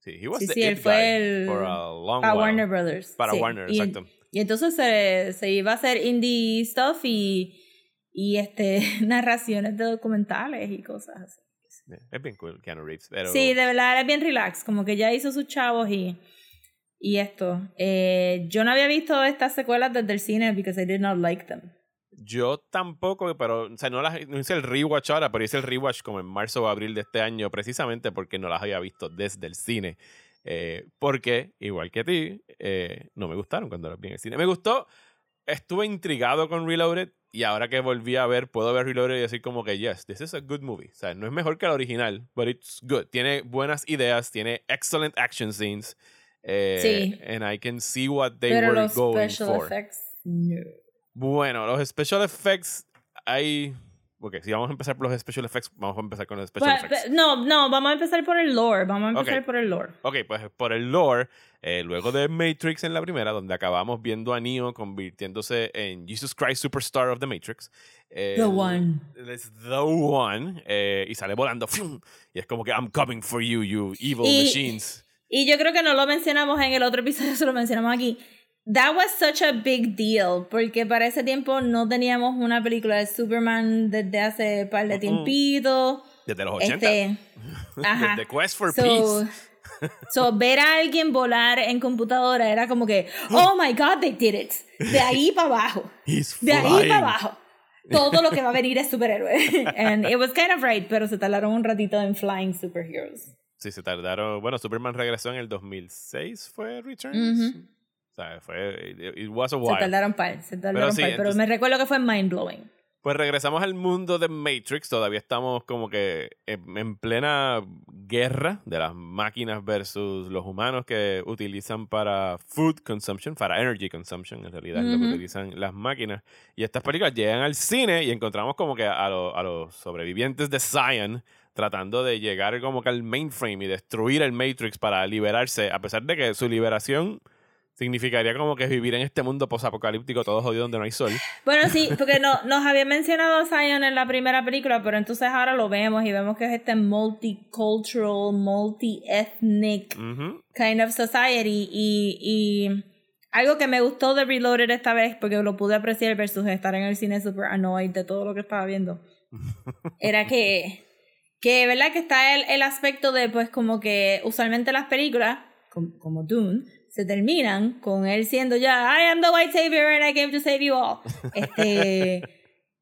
Sí, he was Sí, the sí, él fue el- for a long Para while. Warner Brothers. Para sí. Warner, Y- exacto. Y entonces se, se iba a hacer indie stuff y, y este narraciones de documentales y cosas así. Es bien cool, Keanu Reeves. Pero Sí, de verdad es bien relax, como que ya hizo sus chavos y, y esto. Eh, yo no había visto estas secuelas desde el cine because I did not like them. Yo tampoco, pero, o sea, no, las, hice el rewatch ahora, pero hice el rewatch como en marzo o abril de este año, precisamente porque no las había visto desde el cine. Eh, porque, igual que a ti, eh, no me gustaron cuando las vi en el cine. Me gustó, estuve intrigado con Reloaded y ahora que volví a ver, puedo ver Reloaded y decir como que, yes, this is a good movie. O sea, no es mejor que la original, but it's good. Tiene buenas ideas, tiene excellent action scenes. Eh, Sí. And I can see what they Pero were los going special for. effects, no. Bueno, los special effects hay... Ok, si vamos a empezar por los special effects, vamos a empezar con los special But- effects. but- no, no, vamos a empezar por el lore. Vamos a empezar Ok. por el lore. Ok, pues por el lore, eh, luego de Matrix en la primera, donde acabamos viendo a Neo convirtiéndose en Jesus Christ Superstar of the Matrix. eh, The one. Es the one. eh, y sale volando. ¡fium! Y es como que I'm coming for you, you evil Y- machines. Y yo creo que no lo mencionamos en el otro episodio, se lo mencionamos aquí. That was such a big deal, porque para ese tiempo no teníamos una película de Superman desde hace par de tiempito. Desde los 80. Este, ajá. Desde Quest for So, Peace. so, ver a alguien volar en computadora era como que, oh my god, they did it. De ahí para abajo. He's De ahí para abajo. Todo lo que va a venir es superhéroe. And it was kind of right, pero se tardaron un ratito en flying superheroes. Sí, se tardaron. Bueno, Superman regresó en el 2006, ¿fue Returns? Ujú. O sea, fue. It, it was a Se while. tardaron par, se tardaron sí, par, pero entonces- me recuerdo que fue mind blowing. Pues regresamos al mundo de Matrix. Todavía estamos como que en, en plena guerra de las máquinas versus los humanos que utilizan para food consumption, para energy consumption, en realidad es lo que utilizan las máquinas. Y estas películas llegan al cine y encontramos como que a, lo- a los sobrevivientes de Zion tratando de llegar como que al mainframe y destruir el Matrix para liberarse, a pesar de que su liberación significaría como que vivir en este mundo posapocalíptico todo jodido donde no hay sol. Bueno, sí, porque no, nos había mencionado Zion en la primera película, pero entonces ahora lo vemos y vemos que es este multicultural, multi-ethnic Ujú. kind of society y, y algo que me gustó de Reloaded esta vez, porque lo pude apreciar versus estar en el cine super annoyed de todo lo que estaba viendo, era que, que verdad que está el, el aspecto de pues como que usualmente las películas, como, como Dune, se terminan con él siendo ya I am the white savior and I came to save you all. Este,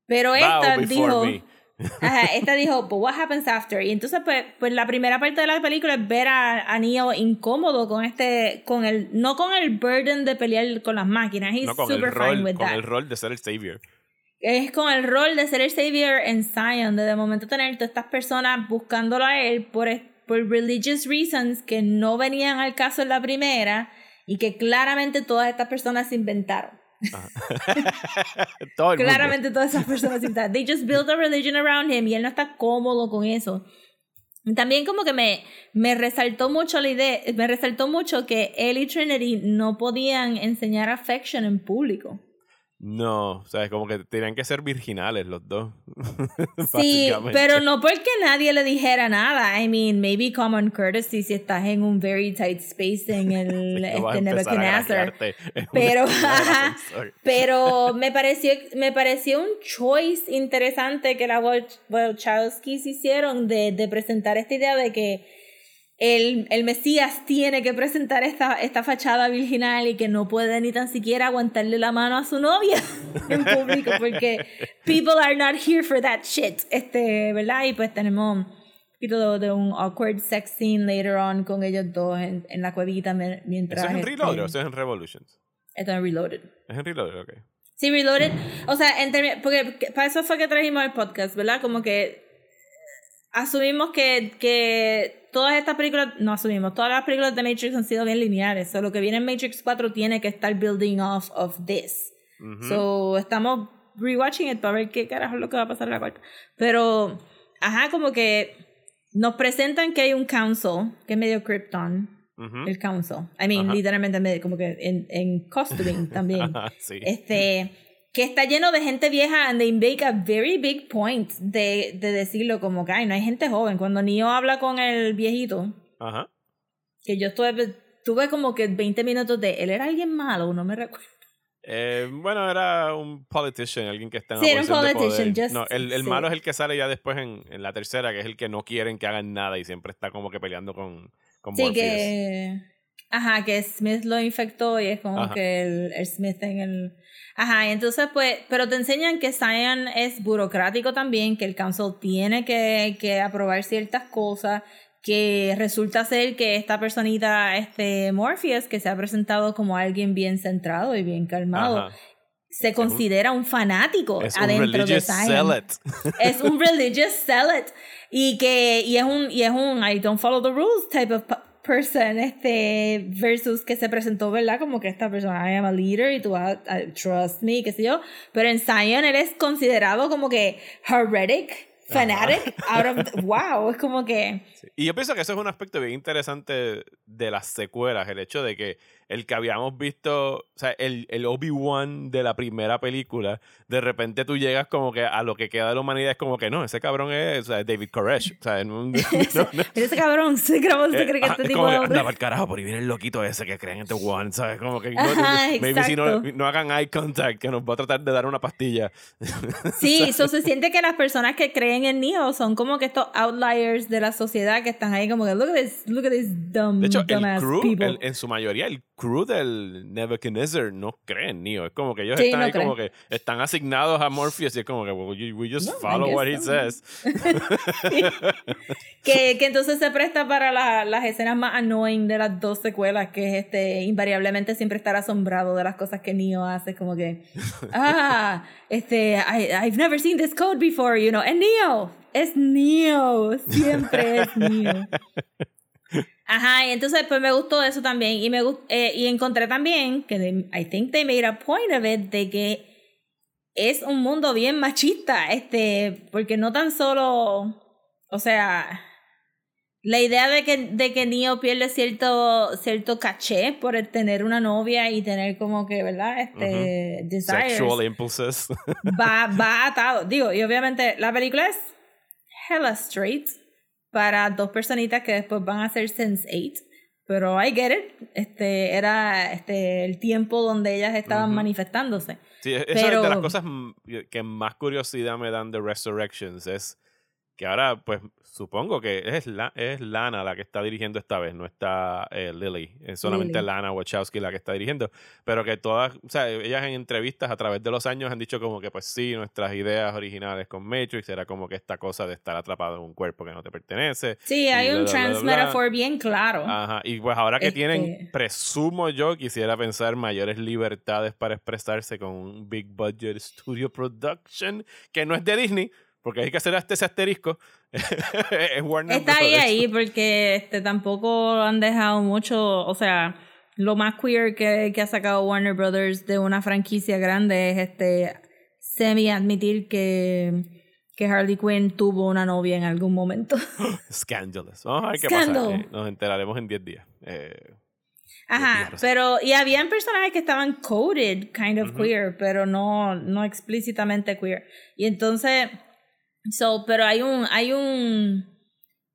pero esta dijo, ajá, esta dijo, but what happens after? Y entonces pues, pues la primera parte de la película es ver a, a Neo incómodo con este, con el, no con el burden de pelear con las máquinas, he's No, con el super fine rol, with con that. el rol de ser el savior. Es con el rol de ser el savior en Zion, de de momento tener todas estas personas buscándolo a él por, por religious reasons que no venían al caso en la primera y que claramente todas estas personas se inventaron. Todo. Claramente todas esas personas se inventaron. They just built a religion around him y él no está cómodo con eso. También como que me, me resaltó mucho la idea, me resaltó mucho que él y Trinity no podían enseñar affection en público. No, o sea, es como que tenían que ser virginales los dos. Sí, pero no porque nadie le dijera nada. I mean, maybe common courtesy si estás en un very tight space en el a este, Nebuchadnezzar. Pero, pero me pareció, me pareció un choice interesante que Wach- Wachowskis hicieron de, de presentar esta idea de que el, el Mesías tiene que presentar esta, esta fachada virginal y que no puede ni tan siquiera aguantarle la mano a su novia en público porque people are not here for that shit, este, ¿verdad? Y pues tenemos un poquito de, un awkward sex scene later on con ellos dos en, en la cuevita mientras... ¿Eso es en este, Reload o eso es en Revolutions? esto es Reloaded. Es en Reload, ok. Sí, Reloaded. O sea, en porque que- para eso fue que trajimos el podcast, ¿verdad? Como que asumimos que, que todas estas películas, no asumimos, todas las películas de Matrix han sido bien lineales. So, lo que viene en Matrix 4 tiene que estar building off of this. Ujú. So, estamos rewatching it para ver qué carajo es lo que va a pasar en la cuarta. Pero, ajá, como que nos presentan que hay un council, que es medio Krypton, el council. I mean, Ajá. literalmente medio, como que en, en costuming también. Sí. Este, que está lleno de gente vieja and they make a very big point de, de decirlo como que ay, no hay gente joven. Cuando Neo habla con el viejito, Ajá. que yo estuve, tuve como que 20 minutos de él era alguien malo, no me recuerdo. Eh, bueno, era un politician, alguien que está en Sí, era un posición de politician, poder. just- no, el, el sí. malo es el que sale ya después en, en la tercera, que es el que no quieren que hagan nada y siempre está como que peleando con, con Sí, Morpheus. que. Ajá, que Smith lo infectó y es como Ajá. que el, el Smith en el. Ajá, entonces pues, pero te enseñan que Zion es burocrático también, que el council tiene que, que aprobar ciertas cosas, que resulta ser que esta personita, este Morpheus, que se ha presentado como alguien bien centrado y bien calmado, Ajá. se considera un fanático Es un adentro de religious Zion zealot. es un religious zealot y que y es un y es un I don't follow the rules type of person este versus que se presentó verdad como que esta persona I am a leader y tú trust me qué sé yo. Pero en Zion él es considerado como que heretic fanatic. Out of wow es como que Y yo pienso que eso es un aspecto bien interesante de las secuelas, el hecho de que el que habíamos visto, o sea, el, el Obi-Wan de la primera película, de repente tú llegas como que a lo que queda de la humanidad es como que no, ese cabrón es o sea, David Koresh. O sea, no, no- no- ese cabrón ese cabrón se Eh, cree que este es tipo como que, anda carajo, por ahí viene el loquito ese que creen en The One, ¿sabes? Como que Ajá, maybe si no hagan eye contact, que nos va a tratar de dar una pastilla. Sí, eso se siente que las personas que creen en Neo son como que estos outliers de la sociedad que están ahí como que look at this, look at this dumb, De hecho, el crew, el- en su mayoría, el crew del Nebuchadnezzar no cree en Neo. Es como que ellos Sí, están no ahí creen. como que están asignados a Morpheus y es como que well, you- we just No, follow what he says. que, que entonces se presta para la- las escenas más annoying de las dos secuelas, que es este invariablemente siempre estar asombrado de las cosas que Neo hace, como que, ah, este, I, I've never seen this code before, you know, and Neo, es Neo, siempre es Neo. Ajá, y entonces pues me gustó eso también y me eh, y encontré también que they- I think they made a point of it de que es un mundo bien machista, este, porque no tan solo, o sea, la idea de que, de que Neo pierde cierto, cierto caché por el tener una novia y tener como que, ¿verdad? Este, desires, Sexual impulses. va, va atado. Digo, y obviamente la película es hella straight para dos personitas que después van a ser Sense8. Pero I get it. Este, era este, el tiempo donde ellas estaban manifestándose. Sí, eso es de Pero- las cosas que más curiosidad me dan de Resurrections. Es Que ahora, pues, supongo que es, la, es Lana la que está dirigiendo esta vez, no está eh, Lily. Es solamente Lily. Lana Wachowski la que está dirigiendo. Pero que todas, o sea, ellas en entrevistas a través de los años han dicho como que, pues sí, nuestras ideas originales con Matrix era como que esta cosa de estar atrapado en un cuerpo que no te pertenece. Sí, hay bla, un bla, bla, trans bla. metaphor bien claro. Ajá, y pues ahora que tienen, Este- presumo yo, quisiera pensar mayores libertades para expresarse con un big budget studio production, que no es de Disney, porque hay que hacer hasta ese asterisco. es Warner Está ahí, ahí, porque este, tampoco han dejado mucho, o sea, lo más queer que, que ha sacado Warner Brothers de una franquicia grande es este semi admitir que, que Harley Quinn tuvo una novia en algún momento. Scandalous. Vamos a ver qué Scandal. pasa. Eh, nos enteraremos en 10 días. Eh, Ajá, pero y habían personajes que estaban coded kind of queer, pero no no explícitamente queer. Y entonces so, pero hay un hay un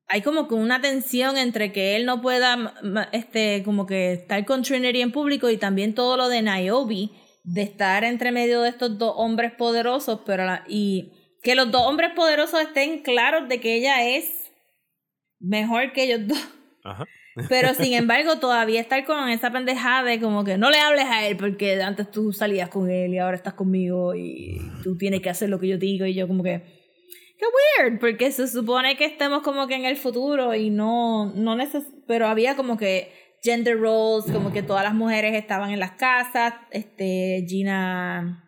hay como que una tensión entre que él no pueda este como que estar con Trinity en público y también todo lo de Niobe de estar entre medio de estos dos hombres poderosos, pero la- y que los dos hombres poderosos estén claros de que ella es mejor que ellos dos. ajá. Pero sin embargo, todavía estar con esa pendejada de como que no le hables a él porque antes tú salías con él y ahora estás conmigo y tú tienes que hacer lo que yo digo y yo como que qué weird porque se supone que estemos como que en el futuro y no no neces pero había como que gender roles, como que todas las mujeres estaban en las casas, este Gina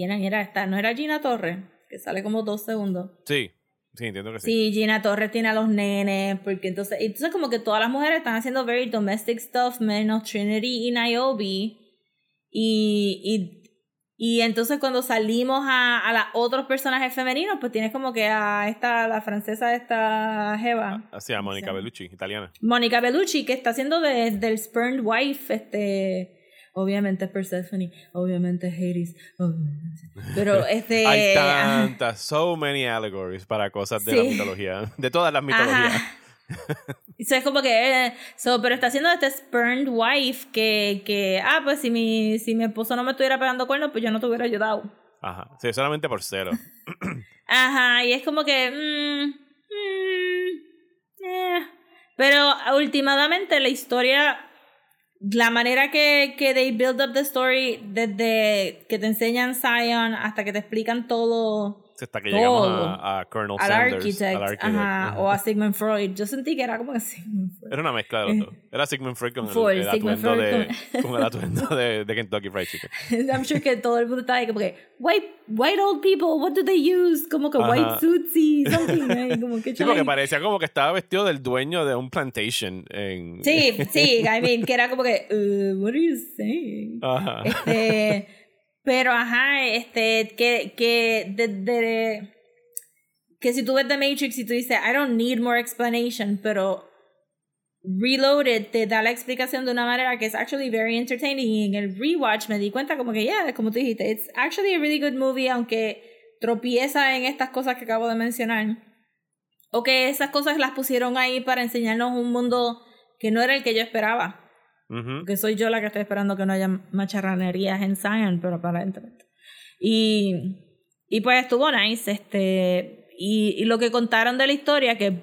¿Quién era esta? No era Gina Torres, que sale como dos segundos. Sí, sí, entiendo que sí. Sí, Gina Torres tiene a los nenes, porque entonces, entonces como que todas las mujeres están haciendo very domestic stuff, menos Trinity y Niobe. Y, y, y entonces cuando salimos a, a los otros personajes femeninos, pues tienes como que a esta, la francesa esta Jeva, Así a Mónica Sí. Bellucci, italiana. Mónica Bellucci, que está haciendo de, del Spurned Wife, este... Obviamente Persephone, obviamente es Hades, obviamente. Pero este... Hay tantas, so many allegories para cosas de la Sí. mitología, de todas las mitologías. Ajá. So, es como que, eh, so, pero está haciendo este spurned wife que, que, ah, pues si mi, si mi esposo no me estuviera pegando cuernos, pues yo no te hubiera ayudado. Ajá. Sí, solamente por cero. Ajá, y es como que, mm, mm, eh. pero últimamente la historia, la manera que, que they build up the story, desde que te enseñan Zion hasta que te explican todo Hasta que llegamos Todo. a, a Colonel al Sanders. architect, al architect, ajá, o a Sigmund Freud, yo sentí que era como que Sigmund Freud. Era una mezcla de los dos. Era Sigmund Freud con el, Full, el Sigmund atuendo, Freud de, con el atuendo de, de Kentucky Fried Chicken. I'm sure que todo el mundo estaba ahí como que white white old people what do they use como que Ajá. white suits y something ahí, como que Sí, porque parecía como que estaba vestido del dueño de un plantation. En... sí sí I mean que era como que uh, what are you saying Ajá. este pero ajá este que que que si tú ves The Matrix y tú dices I don't need more explanation pero Reloaded te da la explicación de una manera que es actually very entertaining y en el rewatch me di cuenta como que yeah, como tú dijiste, it's actually a really good movie aunque tropieza en estas cosas que acabo de mencionar. O que esas cosas las pusieron ahí para enseñarnos un mundo que no era el que yo esperaba. Ujú. Que soy yo la que estoy esperando que no haya macharranerías en Zion, pero aparentemente. Y, y pues estuvo nice, este, y, y lo que contaron de la historia, que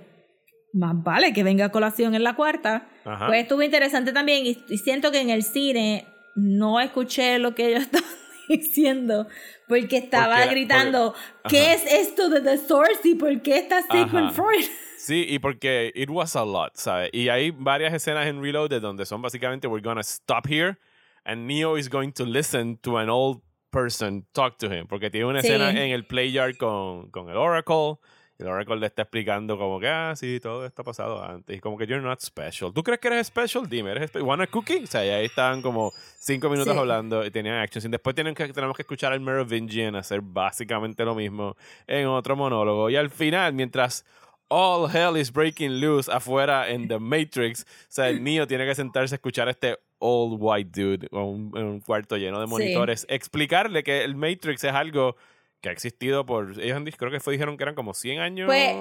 más vale que venga a colación en la cuarta, Ajá. pues estuvo interesante también y, y siento que en el cine no escuché lo que ellos estaban diciendo porque estaba Porque- gritando porque- ¿qué es esto de The Source y por qué está Ajá. Freud? Sí, y porque it was a lot, ¿sabes? Y hay varias escenas en Reloaded donde son básicamente we're gonna stop here and Neo is going to listen to an old person talk to him. Porque tiene una Sí. escena en el Playard con, con el Oracle. Y el Oracle le está explicando como que, ah, sí, todo esto ha pasado antes. Y como que you're not special. ¿Tú crees que eres special? Dime, ¿eres special? ¿Want a cookie? O sea, y ahí estaban como cinco minutos Sí. hablando y tenían actions. Y después tienen que, tenemos que escuchar al Merovingian hacer básicamente lo mismo en otro monólogo. Y al final, mientras all hell is breaking loose afuera en The Matrix, o sea, el Neo tiene que sentarse a escuchar a este old white dude en un, cuarto lleno de Sí. monitores, explicarle que el Matrix es algo que ha existido por, ellos creo que fue, dijeron que eran como 100 años. Pues,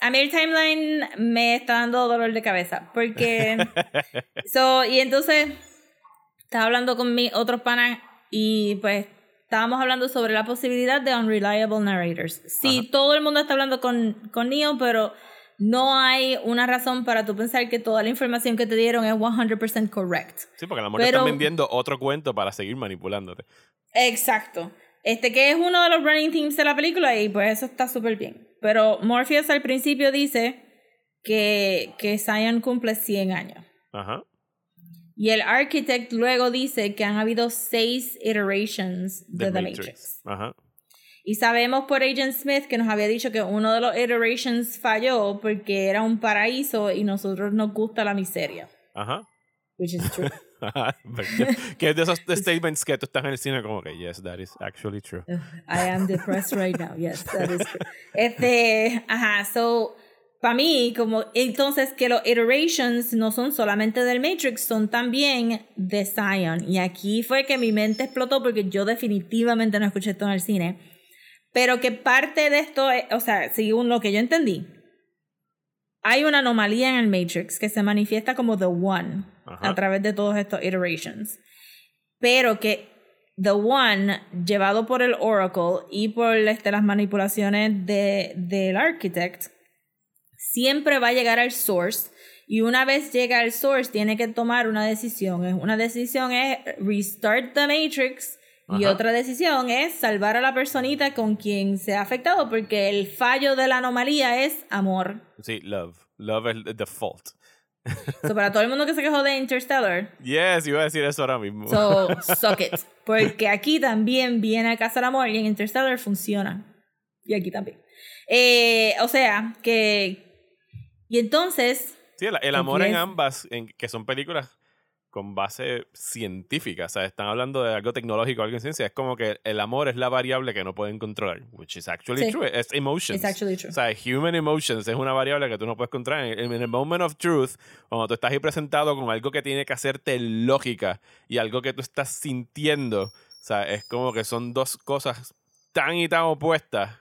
A mí el timeline me está dando dolor de cabeza. Porque. so, y entonces. Estaba hablando con mis otros panas. Y pues. Estábamos hablando sobre la posibilidad de unreliable narrators. Sí, todo el mundo está hablando con, con Neo, pero no hay una razón para tú pensar que toda la información que te dieron es 100% correct. Sí, porque a lo mejor Pero- están vendiendo otro cuento para seguir manipulándote. Exacto. Este que es uno de los running themes de la película y pues eso está súper bien. Pero Morpheus al principio dice que, que Zion cumple 100 años. Ajá. Y el architect luego dice que han habido seis iterations de The, Matrix. Ajá. Y sabemos por Agent Smith que nos había dicho que uno de los iterations falló porque era un paraíso y nosotros nos gusta la miseria. Ajá. Which is true. Que es de esos statements que tú estás en el cine como que, yes, that is actually true. I am depressed right now. Yes, that is true. Este, ajá, so, para mí, como, entonces que los iterations no son solamente del Matrix, son también de Zion. Y aquí fue que mi mente explotó porque yo definitivamente no escuché esto en el cine. Pero que parte de esto, es- o sea, según lo que yo entendí, hay una anomalía en el Matrix que se manifiesta como The One Ajá. a través de todos estos iterations. Pero que The One, llevado por el Oracle y por este, las manipulaciones de, del Architect, siempre va a llegar al source. Y una vez llega al source, tiene que tomar una decisión. Una decisión es restart the Matrix. Y Ajá. otra decisión es salvar a la personita con quien se ha afectado, porque el fallo de la anomalía es amor. Sí, love. Love es el default. So, para todo el mundo que se quejó de Interstellar, Yes, iba a decir eso ahora mismo. So, suck it. Porque aquí también viene a casa el amor y en Interstellar funciona. Y aquí también. Eh, o sea, que. Y entonces. Sí, el, el amor en ambas, en, que son películas con base científica, o sea, están hablando de algo tecnológico, algo en ciencia, es como que el amor es la variable que no pueden controlar, which is actually Sí. true, es emotions. It's actually true. O sea, human emotions es una variable que tú no puedes controlar. En, en el moment of truth, cuando tú estás ahí presentado con algo que tiene que hacerte lógica y algo que tú estás sintiendo, o sea, es como que son dos cosas tan y tan opuestas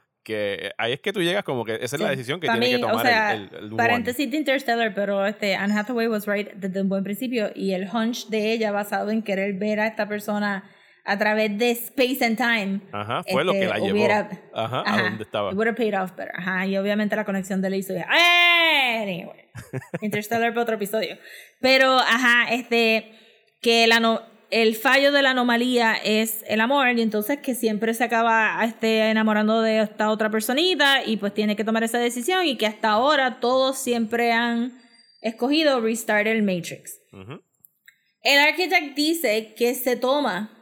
ahí es que tú llegas como que esa es la Sí. decisión que Pa' tiene mí, que tomar o sea, el, el, el paréntesis de Interstellar, pero este, Anne Hathaway was right desde un buen principio. Y el hunch de ella basado en querer ver a esta persona a través de space and time. Ajá, fue lo que este, la llevó. hubiera- Ajá, a Ajá, donde estaba. It would have paid off better. Ajá, y obviamente la conexión de la hizo. Anyway. Interstellar para otro episodio. Pero, ajá, este. Que la no, el fallo de la anomalía es el amor, y entonces que siempre se acaba este, enamorando de esta otra personita, y pues tiene que tomar esa decisión, y que hasta ahora todos siempre han escogido restart el Matrix. El architect dice que se toma.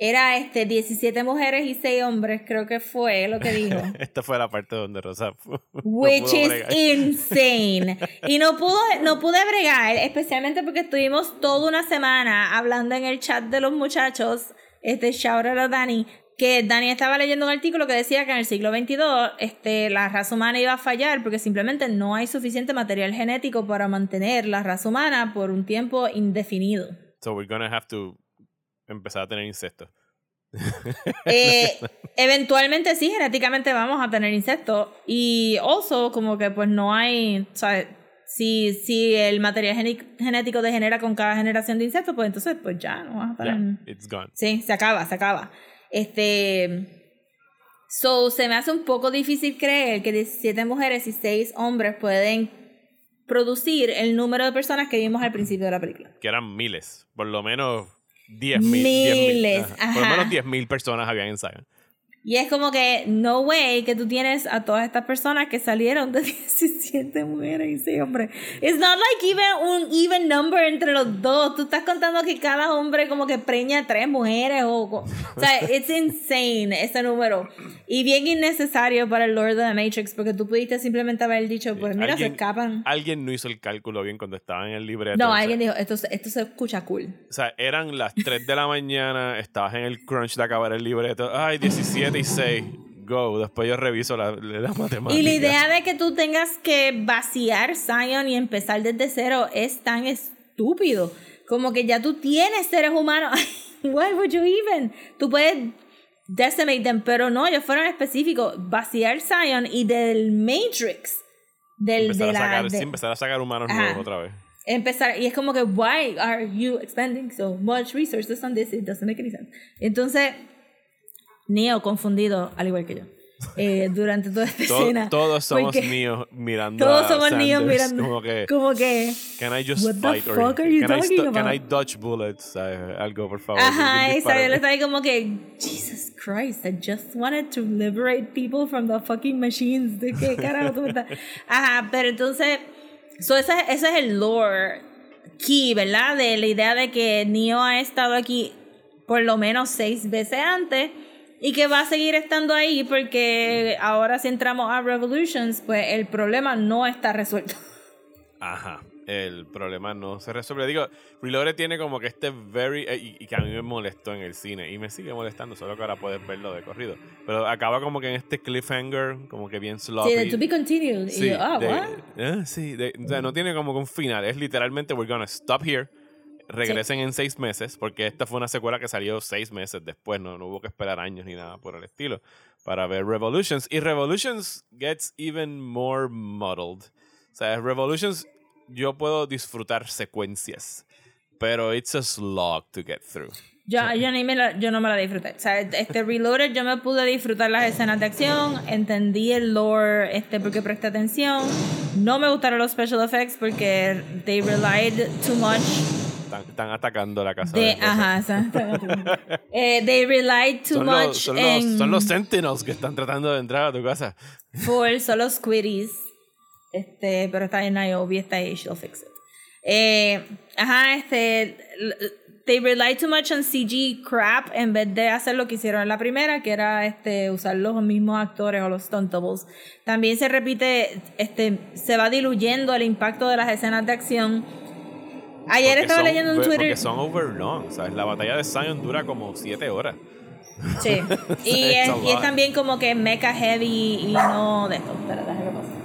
Era este 17 mujeres y 6 hombres, creo que fue lo que dijo. Esta fue la parte donde Rosa. no Which is bregar. insane. Y no pudo, no pude bregar, especialmente porque estuvimos toda una semana hablando en el chat de los muchachos, este shout out a Dani, que Dani estaba leyendo un artículo que decía que en el siglo XXII este, la raza humana iba a fallar porque simplemente no hay suficiente material genético para mantener la raza humana por un tiempo indefinido. So we're gonna have to empezar a tener insectos. Eh, eventualmente sí, genéticamente vamos a tener insectos. Y also, como que pues no hay. O sea, si, si el material genético degenera con cada generación de insectos, pues entonces pues ya no vas a Yeah, tener. it's gone. Sí, se acaba, se acaba. Este. So, se me hace un poco difícil creer que 17 mujeres y 6 hombres pueden producir el número de personas que vimos al principio de la película. Que eran miles. Por lo menos 10 mil. Miles, Por lo ajá. menos 10 mil personas habían en Zion. Y es como que, no way que tú tienes a todas estas personas que salieron de 17 mujeres y 6 hombres. It's not like even un even number entre los dos. Tú estás contando que cada hombre como que preña tres mujeres o... O sea, it's insane ese número. Y bien innecesario para el Lord of the Matrix porque tú pudiste simplemente haber dicho, pues mira, se Alguien- escapan. Alguien no hizo el cálculo bien cuando estaba en el libreto. No, o sea, alguien dijo, esto, esto se escucha cool. O sea, eran las 3 de la mañana, estabas en el crunch de acabar el libreto. Ay, 17 y 6. Go. Después yo reviso la, la matemática. Y la idea de que tú tengas que vaciar Zion y empezar desde cero es tan estúpido. Como que ya tú tienes seres humanos. Why would you even? Tú puedes decimate them, pero no, ellos fueron específicos. Vaciar Zion y del Matrix. Del, empezar, de a la, sacar, de- sí, empezar a sacar humanos Ajá. nuevos otra vez. empezar y es como que why are you expending so much resources on this it doesn't make any sense entonces Neo confundido, al igual que yo, eh, durante toda esta To- escena. todos somos niños mirando Todos a somos Sanders, mirando. como que como que can I just What the fight or fuck are you can, I talking can about? I dodge bullets algo por favor Ajá, exacto. Él está ahí como que, Jesus Christ, I just wanted to liberate people from the fucking machines. ¿De qué carajo tú estás? Ajá, pero entonces, so ese, ese es el lore key, ¿verdad? De la idea de que Neo ha estado aquí por lo menos seis veces antes y que va a seguir estando ahí porque ahora si entramos a Revolutions, pues el problema no está resuelto. Ajá. El problema no se resuelve. Digo, Reloaded tiene como que este very. eh, y, y que a mí me molestó en el cine. Y me sigue molestando, solo que ahora puedes verlo de corrido. Pero acaba como que en este cliffhanger, como que bien sloppy. Sí, de to be continued. y Sí, yo, ah, de- what? ah, sí, de- o sea, no tiene como que un final. Es literalmente, we're gonna stop here. Regresen en seis meses, porque esta fue una secuela que salió seis meses después. No, no hubo que esperar años ni nada por el estilo para ver Revolutions. Y Revolutions gets even more muddled. O sea, Revolutions, yo puedo disfrutar secuencias, pero it's a slog to get through. Yo, yo, ni me la- yo no me la disfruté. O sea, este Reloaded yo me pude disfrutar las escenas de acción, entendí el lore este, porque presté atención. No me gustaron los special effects porque they relied too much Están, están atacando la casa. de... de. Ajá, exacto. Eh, they relied too Son much los, son, en... los, son los Sentinels que están tratando de entrar a tu casa. Full, son los Squiddies. Este, pero está en Niobe, está ahí, she'll fix it. Eh, ajá, este. They rely too much on CG crap en vez de hacer lo que hicieron en la primera, que era este usar los mismos actores o los stunt doubles. También se repite, este, se va diluyendo el impacto de las escenas de acción. Ayer estaba son- leyendo en Twitter. Porque son overlong, ¿sabes? La batalla de Zion dura como 7 horas. Sí. Y es, y es también como que mecha heavy y no de esto. Espera, déjame pasar.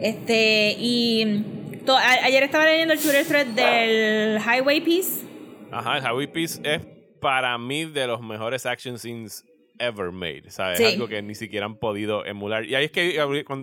Este, y to- a- ayer estaba leyendo el Twitter thread del Highway Piece. Ajá, el Highway Peace es para mí de los mejores action scenes ever made. ¿sabes? Sí. Algo que ni siquiera han podido emular. Y ahí es que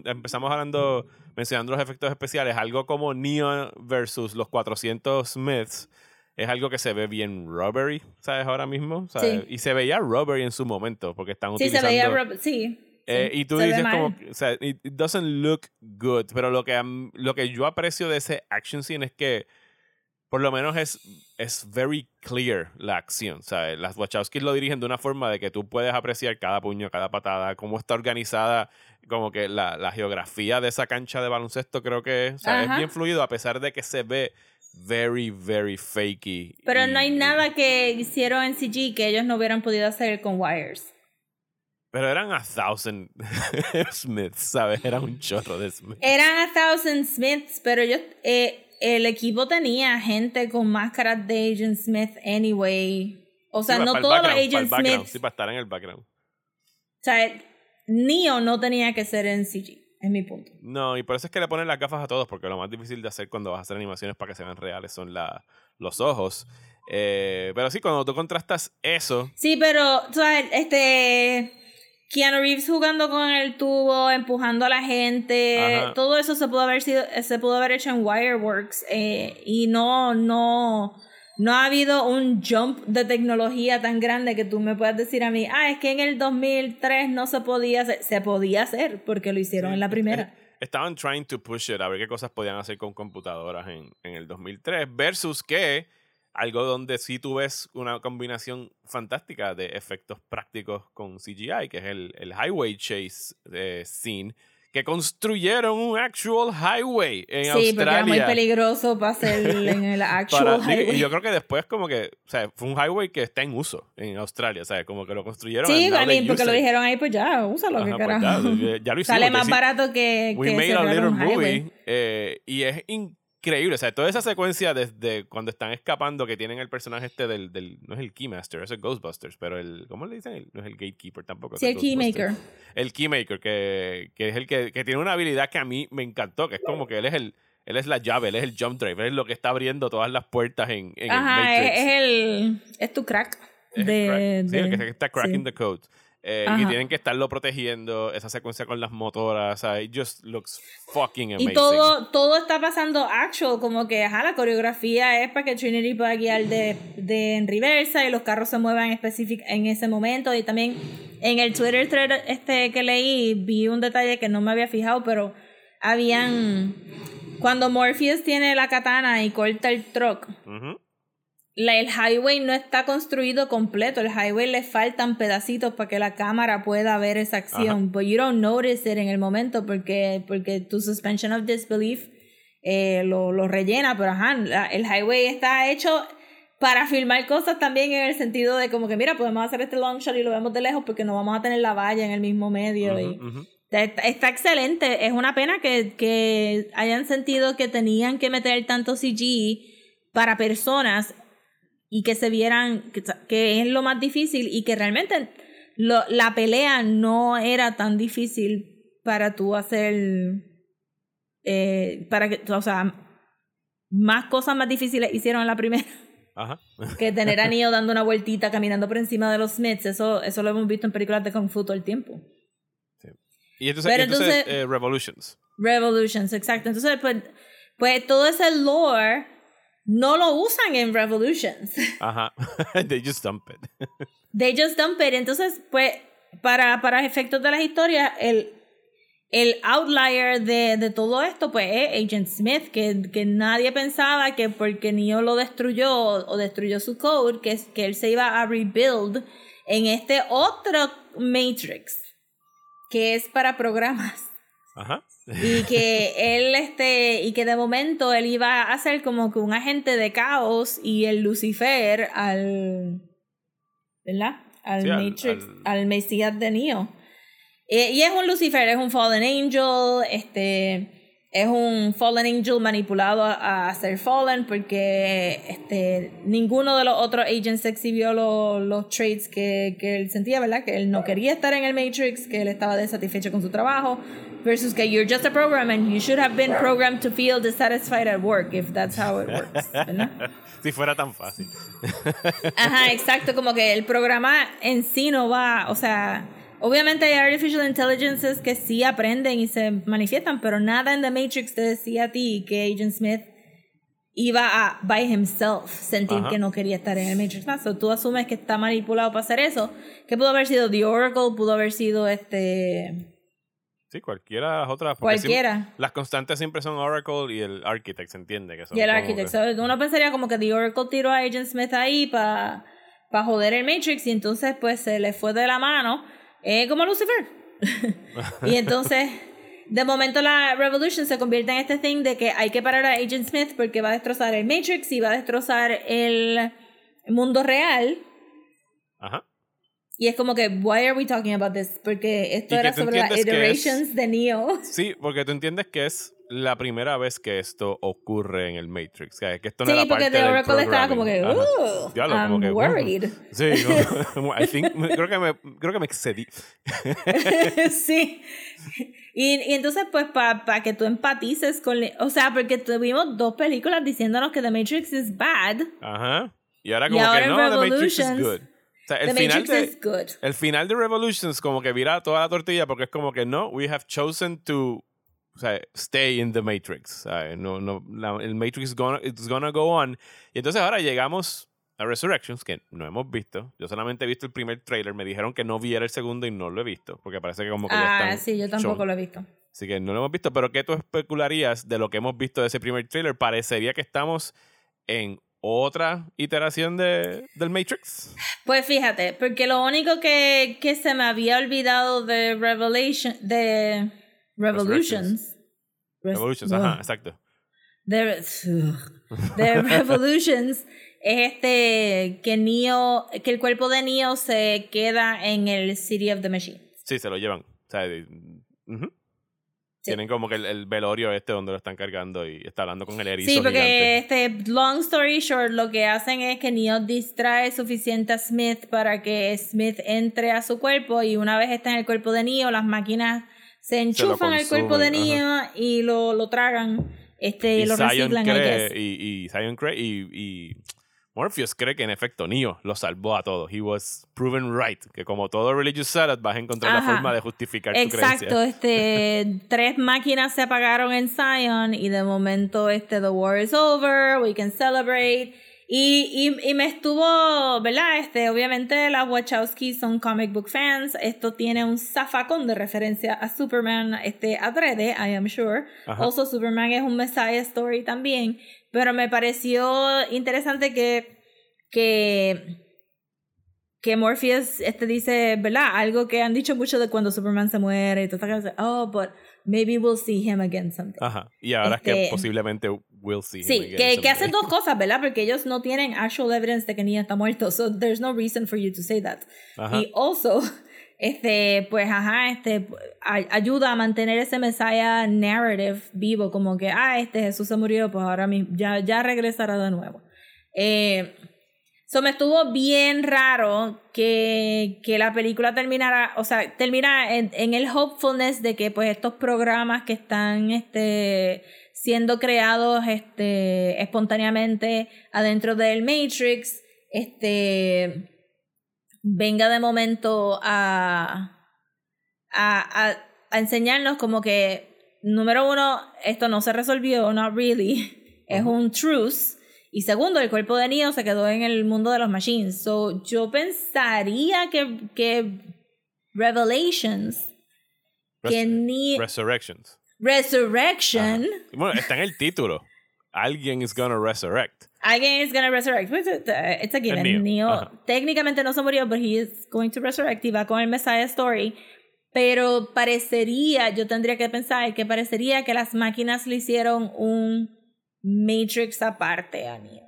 empezamos hablando, mencionando los efectos especiales, algo como Neo versus los 400 Smiths. Es algo que se ve bien rubbery, ¿sabes? Ahora mismo. ¿sabes? Sí. Y se veía rubbery en su momento, porque están Sí, se utilizando... veía. Rob- Sí. Eh, sí, y tú se dices como, o sea, it, doesn't look good, pero lo que, lo que yo aprecio de ese action scene es que por lo menos es, es very clear la acción, ¿sabes? Las Wachowskis lo dirigen de una forma de que tú puedes apreciar cada puño, cada patada, cómo está organizada, como que la, la geografía de esa cancha de baloncesto creo que o sea, es bien fluido a pesar de que se ve very, very fakey. Pero y- no hay nada que hicieron en CG que ellos no hubieran podido hacer con wires. Pero eran a thousand Smiths, ¿sabes? Era un chorro de Smiths. Eran a Thousand Smiths, pero ellos, eh, el equipo tenía gente con máscaras de Agent Smith anyway. O sea, Sí, no todos los Agent Smiths. Sí, para estar en el background. O sea, Neo no tenía que ser en CG, es mi punto. No, y por eso es que le ponen las gafas a todos, porque lo más difícil de hacer cuando vas a hacer animaciones para que se vean reales son la, los ojos. Eh, pero sí, cuando tú contrastas eso, Sí, pero, o sea, este. Keanu Reeves jugando con el tubo, empujando a la gente, Ajá. todo eso se pudo haber sido, se pudo haber hecho en Wireworks eh, y no, no, no ha habido un jump de tecnología tan grande que tú me puedas decir a mí, ah, es que en el 2003 no se podía hacer, se podía hacer porque lo hicieron en la primera. estaban trying to push it a ver qué cosas podían hacer con computadoras en, en el 2003, versus que algo donde sí tú ves una combinación fantástica de efectos prácticos con CGI, que es el, el Highway Chase eh, scene, que construyeron un actual highway en Sí, Australia. porque era muy peligroso para hacer en el actual Para- highway. y yo creo que después como que, o sea, fue un highway que está en uso en Australia, ¿sabes? Como que lo construyeron. Sí, porque lo dijeron ahí, pues ya, úsalo, Ajá, que pues carajo. ya, ya lo hicimos, Sale más barato que, We que made a little movie eh, y es increíble, o sea, toda esa secuencia desde cuando están escapando que tienen el personaje este del, del no es el Keymaster, es Ghostbusters, pero el, ¿cómo le dicen? El- no es el Gatekeeper tampoco. Sí, el Keymaker. El Keymaker, que, que es el que, que tiene una habilidad que a mí me encantó, que es como que él es el él es la llave, él es el jump drive, él es lo que está abriendo todas las puertas en, en el Matrix. es, es el. Es tu crack. Es De, crack. Sí, el que está cracking sí. the code. Eh, y tienen que estarlo protegiendo, esa secuencia con las motoras, o sea, it just looks fucking amazing. Y todo, todo está pasando actual, como que ajá, la coreografía es para que Trinity pueda guiar de, de en reversa y los carros se muevan específic en ese momento. Y también en el Twitter thread este que leí vi un detalle que no me había fijado, pero habían cuando Morpheus tiene la katana y corta el truck, Ujú. La- el highway no está construido completo. El highway le faltan pedacitos para que la cámara pueda ver esa acción. But you don't notice it en el momento porque, porque tu suspension of disbelief eh, lo, lo rellena. Pero ajá, el highway está hecho para filmar cosas también en el sentido de como que mira, podemos hacer este long shot y lo vemos de lejos porque no vamos a tener la valla en el mismo medio. y. Está, está excelente. Es una pena que, que hayan sentido que tenían que meter tanto CG para personas y que se vieran que, que es lo más difícil y que realmente lo- la pelea no era tan difícil para tú hacer eh, para que o sea más cosas más difíciles hicieron en la primera Ajá. que tener a Neo dando una vueltita caminando por encima de los Smiths eso eso lo hemos visto en películas de Kung Fu todo el tiempo Y entonces, Pero y entonces, entonces- eh, Revolutions. Revolutions, exacto. Entonces, pues, pues todo ese lore no lo usan en Revolutions. Ajá. They just dump it. They just dump it. Entonces, pues, para, para efectos de las historias, el, el outlier de, de todo esto, pues, es Agent Smith, que, que nadie pensaba que porque Neo lo destruyó o destruyó su code, que, que él se iba a rebuild en este otro Matrix, que es para programas. Ajá. y que él este y que de momento él iba a ser como que un agente de caos y el Lucifer al ¿verdad? al Sí, al- Matrix al- al, Mesías de Neo Eh, y es un Lucifer es un fallen angel este es un fallen angel manipulado a, a ser fallen porque este ninguno de los otros agents exhibió lo- los traits que, que él sentía, ¿verdad? Que él no quería estar en el Matrix, que él estaba desatisfecho con su trabajo, versus que you're just a program and you should have been programmed to feel dissatisfied at work if that's how it works, ¿verdad? si fuera tan fácil. Ajá, exacto, como que el programa en sí no va, o sea, obviamente hay artificial intelligences que sí aprenden y se manifiestan, pero nada en The Matrix te decía a ti que Agent Smith iba a, by himself, sentir Ajá. que no quería estar en el Matrix. No, so, tú asumes que está manipulado para hacer eso, que pudo haber sido The Oracle, pudo haber sido este... Sí, cualquiera de las otras. Cualquiera. las constantes siempre son Oracle y el Architect, ¿se entiende? Que son Y el Architect. que- So, uno pensaría como que The Oracle tiró a Agent Smith ahí para pa joder el Matrix y entonces pues se le fue de la mano eh, como Lucifer. y entonces de momento la Revolution se convierte en este thing de que hay que parar a Agent Smith porque va a destrozar el Matrix y va a destrozar el mundo real. Ajá. Y es como que, why are we talking about this? Porque esto Y era sobre las que es- iterations de Neo. Sí, porque tú entiendes que es la primera vez que esto ocurre en el Matrix. Que esto no Sí, era porque parte The Oracle estaba como que. "Ooh, Diablo, I'm como que, uh. worried. Sí, no, I think, creo, que me, creo que me excedí. sí. Y, y entonces, pues, para que tú empatices con... O sea, porque tuvimos dos películas diciéndonos que The Matrix is bad. Ajá. Y ahora Y como ahora que no, The Matrix is good. O sea, el The final Matrix de, el final de Revolutions como que vira toda la tortilla porque es como que no, we have chosen to o sea, stay in the Matrix. ¿sabes? No, no, la- el Matrix is gonna, it's gonna go on. Y entonces ahora llegamos a Resurrections, que no hemos visto. Yo solamente he visto el primer trailer. Me dijeron que no viera el segundo y no lo he visto. Porque parece que como que ya Ah, están sí, yo tampoco shown. lo he visto. Así que no lo hemos visto. Pero ¿qué tú especularías de lo que hemos visto de ese primer trailer? Parecería que estamos en otra iteración de, del Matrix. Pues fíjate, porque lo único que, que se me había olvidado de Revelation... De Revolutions... Res- Revolutions, ajá, exacto. de, de Revolutions es este que Neo que el cuerpo de Neo se queda en el City of the Machine. Sí, se lo llevan. O sea, de- Tienen como que el, el velorio este donde lo están cargando y está hablando con el erizo Sí, porque gigante. este long story short lo que hacen es que Neo distrae suficiente a Smith para que Smith entre a su cuerpo y una vez está en el cuerpo de Neo las máquinas se enchufan al cuerpo de Neo y lo, lo tragan este y lo Zion reciclan cree, y, y Zion cree y, y Morpheus cree que en efecto Neo lo salvó a todos. He was proven right. Que como todo religious salad vas a encontrar la Ajá. forma de justificar tu Exacto, creencia. este, tres máquinas se apagaron en Zion y de momento este, the war is over, we can celebrate. Y, y, y me estuvo, ¿verdad? Este, obviamente las Wachowski son comic book fans. Esto tiene un zafacón de referencia a Superman, este, adrede, I am sure. Ajá. Also, Superman es un Messiah story también. Pero me pareció interesante que, que que Morpheus este dice, ¿verdad? Algo que han dicho mucho de cuando Superman se muere y todas cosas. Oh, but maybe we'll see him again someday. Ajá. Y ahora es que Este- posiblemente we'll see. him Sí, again que, que someday. hacen dos cosas, ¿verdad? Porque ellos no tienen actual evidence de que Nia está muerto. So there's no reason for you to say that. Ajá. Y also, este, pues, ajá, este, ayuda a mantener ese Messiah narrative vivo, como que, ah, este Jesús se murió, pues ahora mismo, ya, ya regresará de nuevo. Eh, me estuvo bien raro que, que la película terminara, o sea, termina en, en el hopefulness de que pues estos programas que están este, siendo creados este, espontáneamente adentro del Matrix, este venga de momento a, a, a, a enseñarnos como que, número uno, esto no se resolvió, not really, es un truce. Y segundo, el cuerpo de Neo se quedó en el mundo de los machines. So, yo pensaría que, que Revelations, que Resurrections. Resurrection, Bueno, está en el título. Alguien is gonna resurrect. Alguien is gonna resurrect. Pues, uh, It's a given. Neo, Neo técnicamente no se murió, but he is going to resurrect y va con el Messiah Story. Pero parecería, yo tendría que pensar que parecería que las máquinas le hicieron un Matrix aparte a Neo.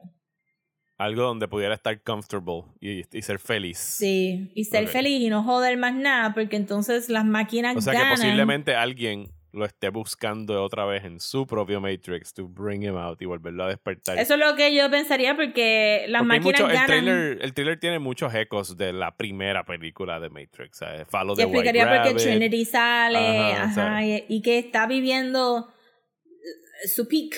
Algo donde pudiera estar comfortable y, y ser feliz. Sí, y ser Ok. feliz y no joder más nada, porque entonces las máquinas O sea que ganan. posiblemente alguien lo esté buscando otra vez en su propio Matrix to bring him out y volverlo a despertar. Eso es lo que yo pensaría, porque las Porque máquinas mucho- el, ganan. trailer, el trailer tiene muchos ecos de la primera película de Matrix. ¿sabes? Follow Y the White explicaría por qué. Trinity sale, Ajá, ajá, y, y que está viviendo eh, su peak.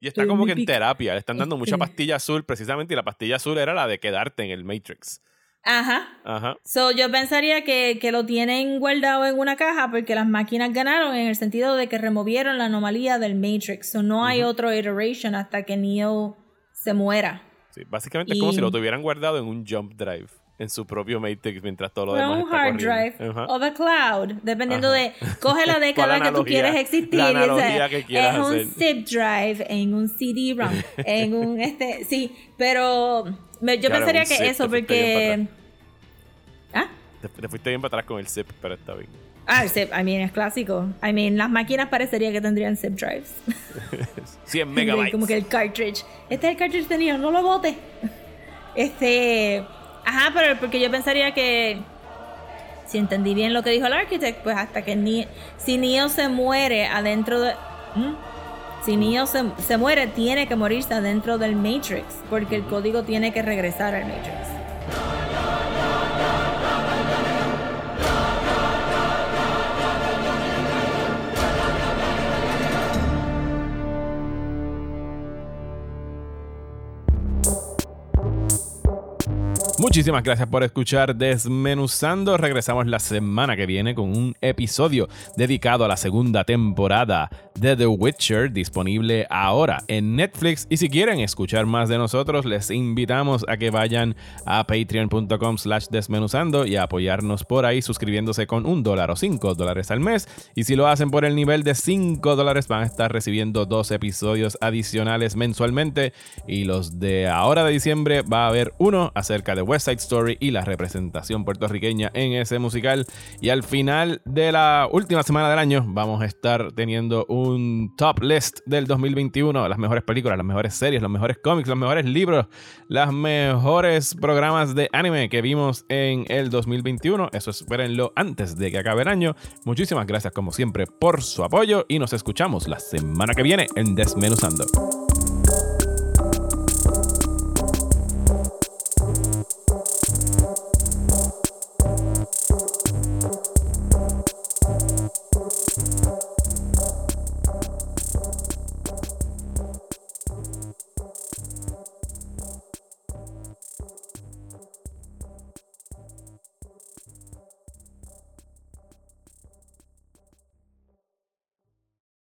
Y está Estoy como que en terapia. Le están dando mucha Este- pastilla azul precisamente y la pastilla azul era la de quedarte en el Matrix. Ajá. Ajá. So, yo pensaría que, que lo tienen guardado en una caja porque las máquinas ganaron en el sentido de que removieron la anomalía del Matrix. So, no hay otro iteration hasta que Neo se muera. Sí, básicamente es como Y- si lo tuvieran guardado en un jump drive en su propio Matrix mientras todo lo O demás un está hard corriendo. drive Ajá. o the cloud, dependiendo Ajá. de coge la década que tú analogía- quieres existir. la y, o sea, analogía que quieras es un hacer. zip drive, en un CD-ROM, en un este, sí, pero yo Claro, pensaría un que eso porque. Te, te fuiste bien para atrás con el zip, pero está bien. Ah, el zip, I mean, es clásico. I mean, las máquinas parecería que tendrían zip drives. 100 megabytes. Como que el cartridge. Este es el cartridge de Neo, no lo bote. Este. Ajá, pero porque yo pensaría que. Si entendí bien lo que dijo el architect, pues hasta que Neo, si Neo se muere adentro de. ¿Mm? Si Neo se, se muere, tiene que morirse adentro del Matrix, porque el código tiene que regresar al Matrix. Muchísimas gracias por escuchar Desmenuzando. Regresamos la semana que viene con un episodio dedicado a la segunda temporada de The Witcher, disponible ahora en Netflix. Y si quieren escuchar más de nosotros, les invitamos a que vayan a patreon.com slash desmenuzando y a apoyarnos por ahí suscribiéndose con un dólar o cinco dólares al mes. Y si lo hacen por el nivel de 5 dólares, van a estar recibiendo dos episodios adicionales mensualmente. Y los de ahora de diciembre va a haber uno acerca de West Side Story y la representación puertorriqueña en ese musical. Y al final de la última semana del año vamos a estar teniendo un top list del 2021. Las mejores películas, las mejores series, los mejores cómics, los mejores libros, los mejores programas de anime que vimos en el 2021. Eso espérenlo antes de que acabe el año. Muchísimas gracias como siempre por su apoyo y nos escuchamos la semana que viene en Desmenuzando.